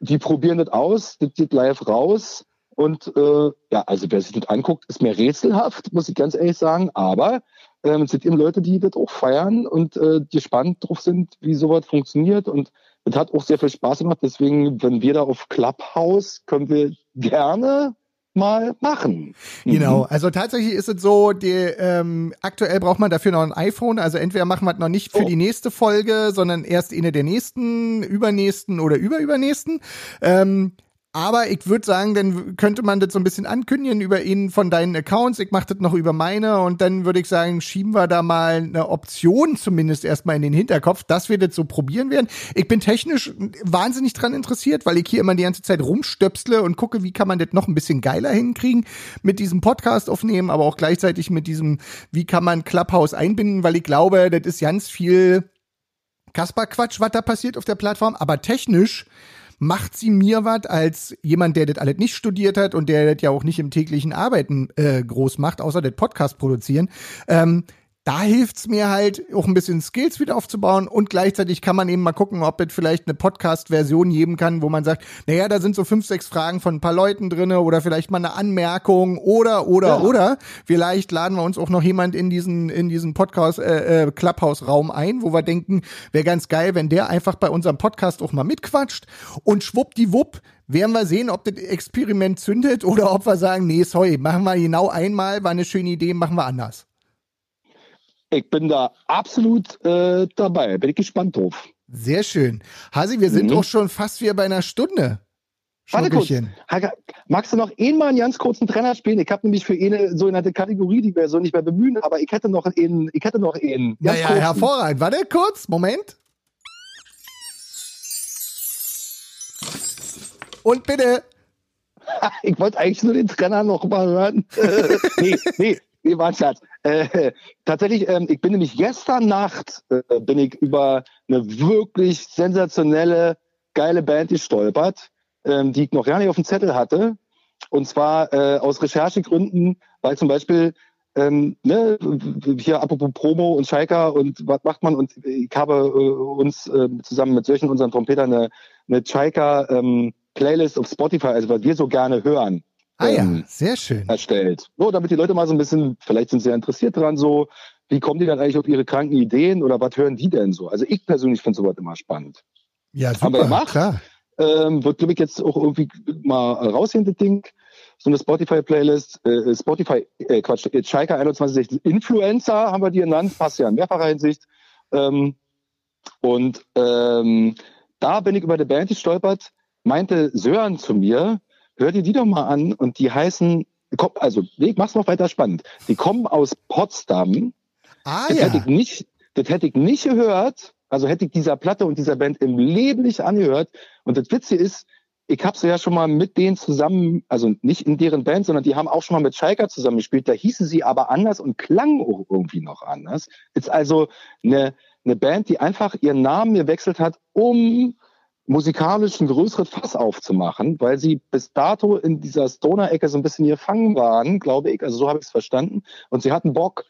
die probieren das aus, das geht live raus. Und äh, ja, also wer sich das anguckt, ist mir rätselhaft, muss ich ganz ehrlich sagen. Aber ähm, es sind eben Leute, die das auch feiern und äh, gespannt drauf sind, wie sowas funktioniert. Und das hat auch sehr viel Spaß gemacht. Deswegen, wenn wir da auf Clubhouse, können wir gerne mal machen. Genau, mhm. also tatsächlich ist es so, die, ähm, aktuell braucht man dafür noch ein iPhone. Also entweder machen wir es noch nicht für oh. die nächste Folge, sondern erst in der nächsten, übernächsten oder überübernächsten. Ähm, aber ich würde sagen, dann könnte man das so ein bisschen ankündigen über ihn von deinen Accounts. Ich mache das noch über meine und dann würde ich sagen, schieben wir da mal eine Option zumindest erstmal in den Hinterkopf, dass wir das so probieren werden. Ich bin technisch wahnsinnig dran interessiert, weil ich hier immer die ganze Zeit rumstöpsle und gucke, wie kann man das noch ein bisschen geiler hinkriegen mit diesem Podcast aufnehmen, aber auch gleichzeitig mit diesem, wie kann man Clubhouse einbinden, weil ich glaube, das ist ganz viel Kasper-Quatsch, was da passiert auf der Plattform, aber technisch macht sie mir was als jemand, der das alles nicht studiert hat und der das ja auch nicht im täglichen Arbeiten äh, groß macht, außer das Podcast produzieren. Ähm, da hilft's mir halt auch ein bisschen Skills wieder aufzubauen und gleichzeitig kann man eben mal gucken, ob es vielleicht eine Podcast-Version geben kann, wo man sagt, naja, da sind so fünf, sechs Fragen von ein paar Leuten drinne oder vielleicht mal eine Anmerkung oder oder ja. oder vielleicht laden wir uns auch noch jemand in diesen in diesen Podcast äh, äh, Clubhouse-Raum ein, wo wir denken, wäre ganz geil, wenn der einfach bei unserem Podcast auch mal mitquatscht und schwuppdiwupp werden wir sehen, ob das Experiment zündet oder ob wir sagen, nee, sorry, machen wir genau einmal, war eine schöne Idee, machen wir anders. Ich bin da absolut äh, dabei. Bin ich gespannt drauf. Sehr schön. Hasi, wir sind mhm. auch schon fast wieder bei einer Stunde. Warte kurz. Magst du noch einmal einen ganz kurzen Trainer spielen? Ich habe nämlich für eine sogenannte Kategorie, die wir so nicht mehr bemühen, aber ich hätte noch einen, ich hätte noch einen. Naja, kurzen. hervorragend. Warte kurz, Moment. Und bitte. ich wollte eigentlich nur den Trainer noch mal hören. nee, nee, Nee, war ein Scherz. Äh, tatsächlich, ähm, ich bin nämlich gestern Nacht äh, bin ich über eine wirklich sensationelle geile Band gestolpert, ähm, die ich noch gar nicht auf dem Zettel hatte. Und zwar äh, aus Recherchegründen, weil zum Beispiel ähm, ne, hier apropos Promo und Schalker und was macht man und ich habe äh, uns äh, zusammen mit solchen unseren Trompetern eine, eine Schalker ähm, Playlist auf Spotify, also was wir so gerne hören. Ah ja, ähm, sehr schön. Erstellt. So, damit die Leute mal so ein bisschen, vielleicht sind sie ja interessiert dran, so, wie kommen die dann eigentlich auf ihre kranken Ideen oder was hören die denn so? Also ich persönlich finde sowas immer spannend. Ja, super, Haben wir gemacht. klar. Ähm, wird, glaube ich, jetzt auch irgendwie mal rausgehen, das Ding. So eine Spotify-Playlist, äh, Spotify, äh, Quatsch, Schalke 2116 Influencer haben wir die genannt, passt ja in mehrfacher Hinsicht. Ähm, und ähm, da bin ich über die Band gestolpert, meinte Sören zu mir, hör dir die doch mal an und die heißen, also ich mach's noch weiter spannend. Die kommen aus Potsdam. Ah, das ja. hätte ich nicht, das hätte ich nicht gehört, also hätte ich dieser Platte und dieser Band im Leben nicht angehört. Und das Witzige ist, ich habe sie ja schon mal mit denen zusammen, also nicht in deren Band, sondern die haben auch schon mal mit Schalker zusammen gespielt. Da hießen sie aber anders und klangen auch irgendwie noch anders. Ist also eine, eine Band, die einfach ihren Namen gewechselt hat, um musikalisch ein größeres Fass aufzumachen, weil sie bis dato in dieser Stoner-Ecke so ein bisschen gefangen waren, glaube ich. Also so habe ich es verstanden. Und sie hatten Bock,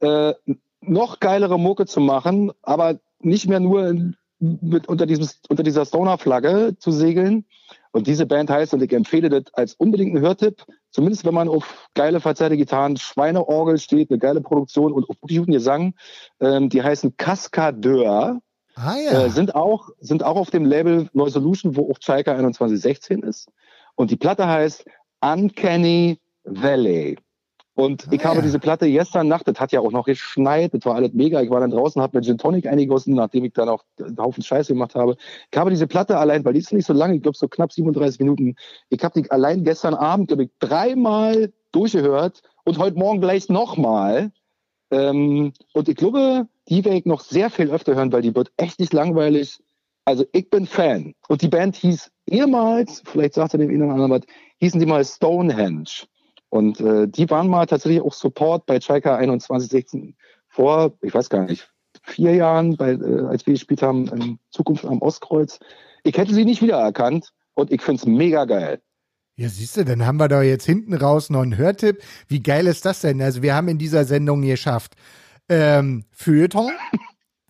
äh, noch geilere Mucke zu machen, aber nicht mehr nur mit, unter, diesem, unter dieser Stoner-Flagge zu segeln. Und diese Band heißt, und ich empfehle das als unbedingten Hörtipp, zumindest wenn man auf geile verzerrte Gitarren, Schweineorgel steht, eine geile Produktion und auf guten Gesang, ähm, die heißen Cascadeur. Ah, ja. äh, sind auch sind auch auf dem Label Neu Solution, wo auch Schalke 2116 ist. Und die Platte heißt Uncanny Valley. Und ah, ich habe diese Platte gestern Nacht, das hat ja auch noch geschneit, das war alles mega. Ich war dann draußen, habe mir Gin Tonic eingegossen, nachdem ich dann auch einen Haufen Scheiße gemacht habe. Ich habe diese Platte allein, weil die ist nicht so lange, ich glaube so knapp 37 Minuten. Ich habe die allein gestern Abend, glaube ich, dreimal durchgehört und heute Morgen gleich nochmal. Ähm, und ich glaube, die werde ich noch sehr viel öfter hören, weil die wird echt nicht langweilig. Also ich bin Fan. Und die Band hieß ehemals, vielleicht sagt er dem einen oder anderen was, hießen die mal Stonehenge. Und äh, die waren mal tatsächlich auch Support bei Schalke 2116 vor, ich weiß gar nicht, vier Jahren, bei, äh, als wir gespielt haben, in Zukunft am Ostkreuz. Ich hätte sie nicht wiedererkannt und ich finde es mega geil. Ja, siehst du, dann haben wir da jetzt hinten raus noch einen Hörtipp. Wie geil ist das denn? Also wir haben in dieser Sendung geschafft, ähm, Feuilleton,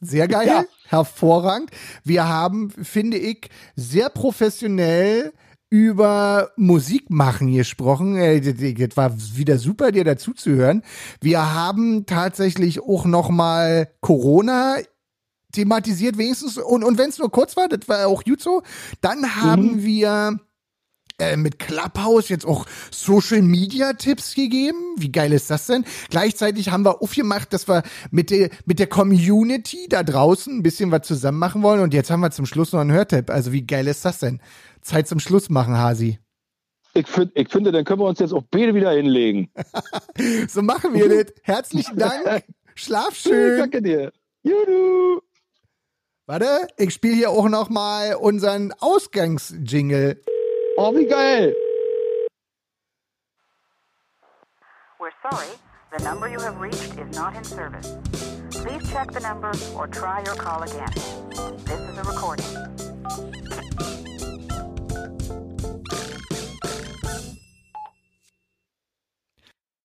sehr geil, ja. hervorragend. Wir haben, finde ich, sehr professionell über Musik machen gesprochen. Äh, das war wieder super, dir dazu zu hören. Wir haben tatsächlich auch noch mal Corona thematisiert wenigstens und, und wenn es nur kurz war, das war auch gut so. Dann haben mhm. wir äh, mit Clubhouse jetzt auch Social Media Tipps gegeben. Wie geil ist das denn? Gleichzeitig haben wir aufgemacht, dass wir mit der, mit der Community da draußen ein bisschen was zusammen machen wollen und jetzt haben wir zum Schluss noch einen Hörtipp. Also wie geil ist das denn? Zeit zum Schluss machen, Hasi. Ich, find, ich finde, dann können wir uns jetzt auch beide wieder hinlegen. so machen wir das. Herzlichen Dank. Schlaf schön. Danke dir. Juhu. Warte, ich spiele hier auch noch mal unseren Ausgangsjingle. We're sorry. The number you have reached is not in service. Please check the number or try your call again. This is a recording.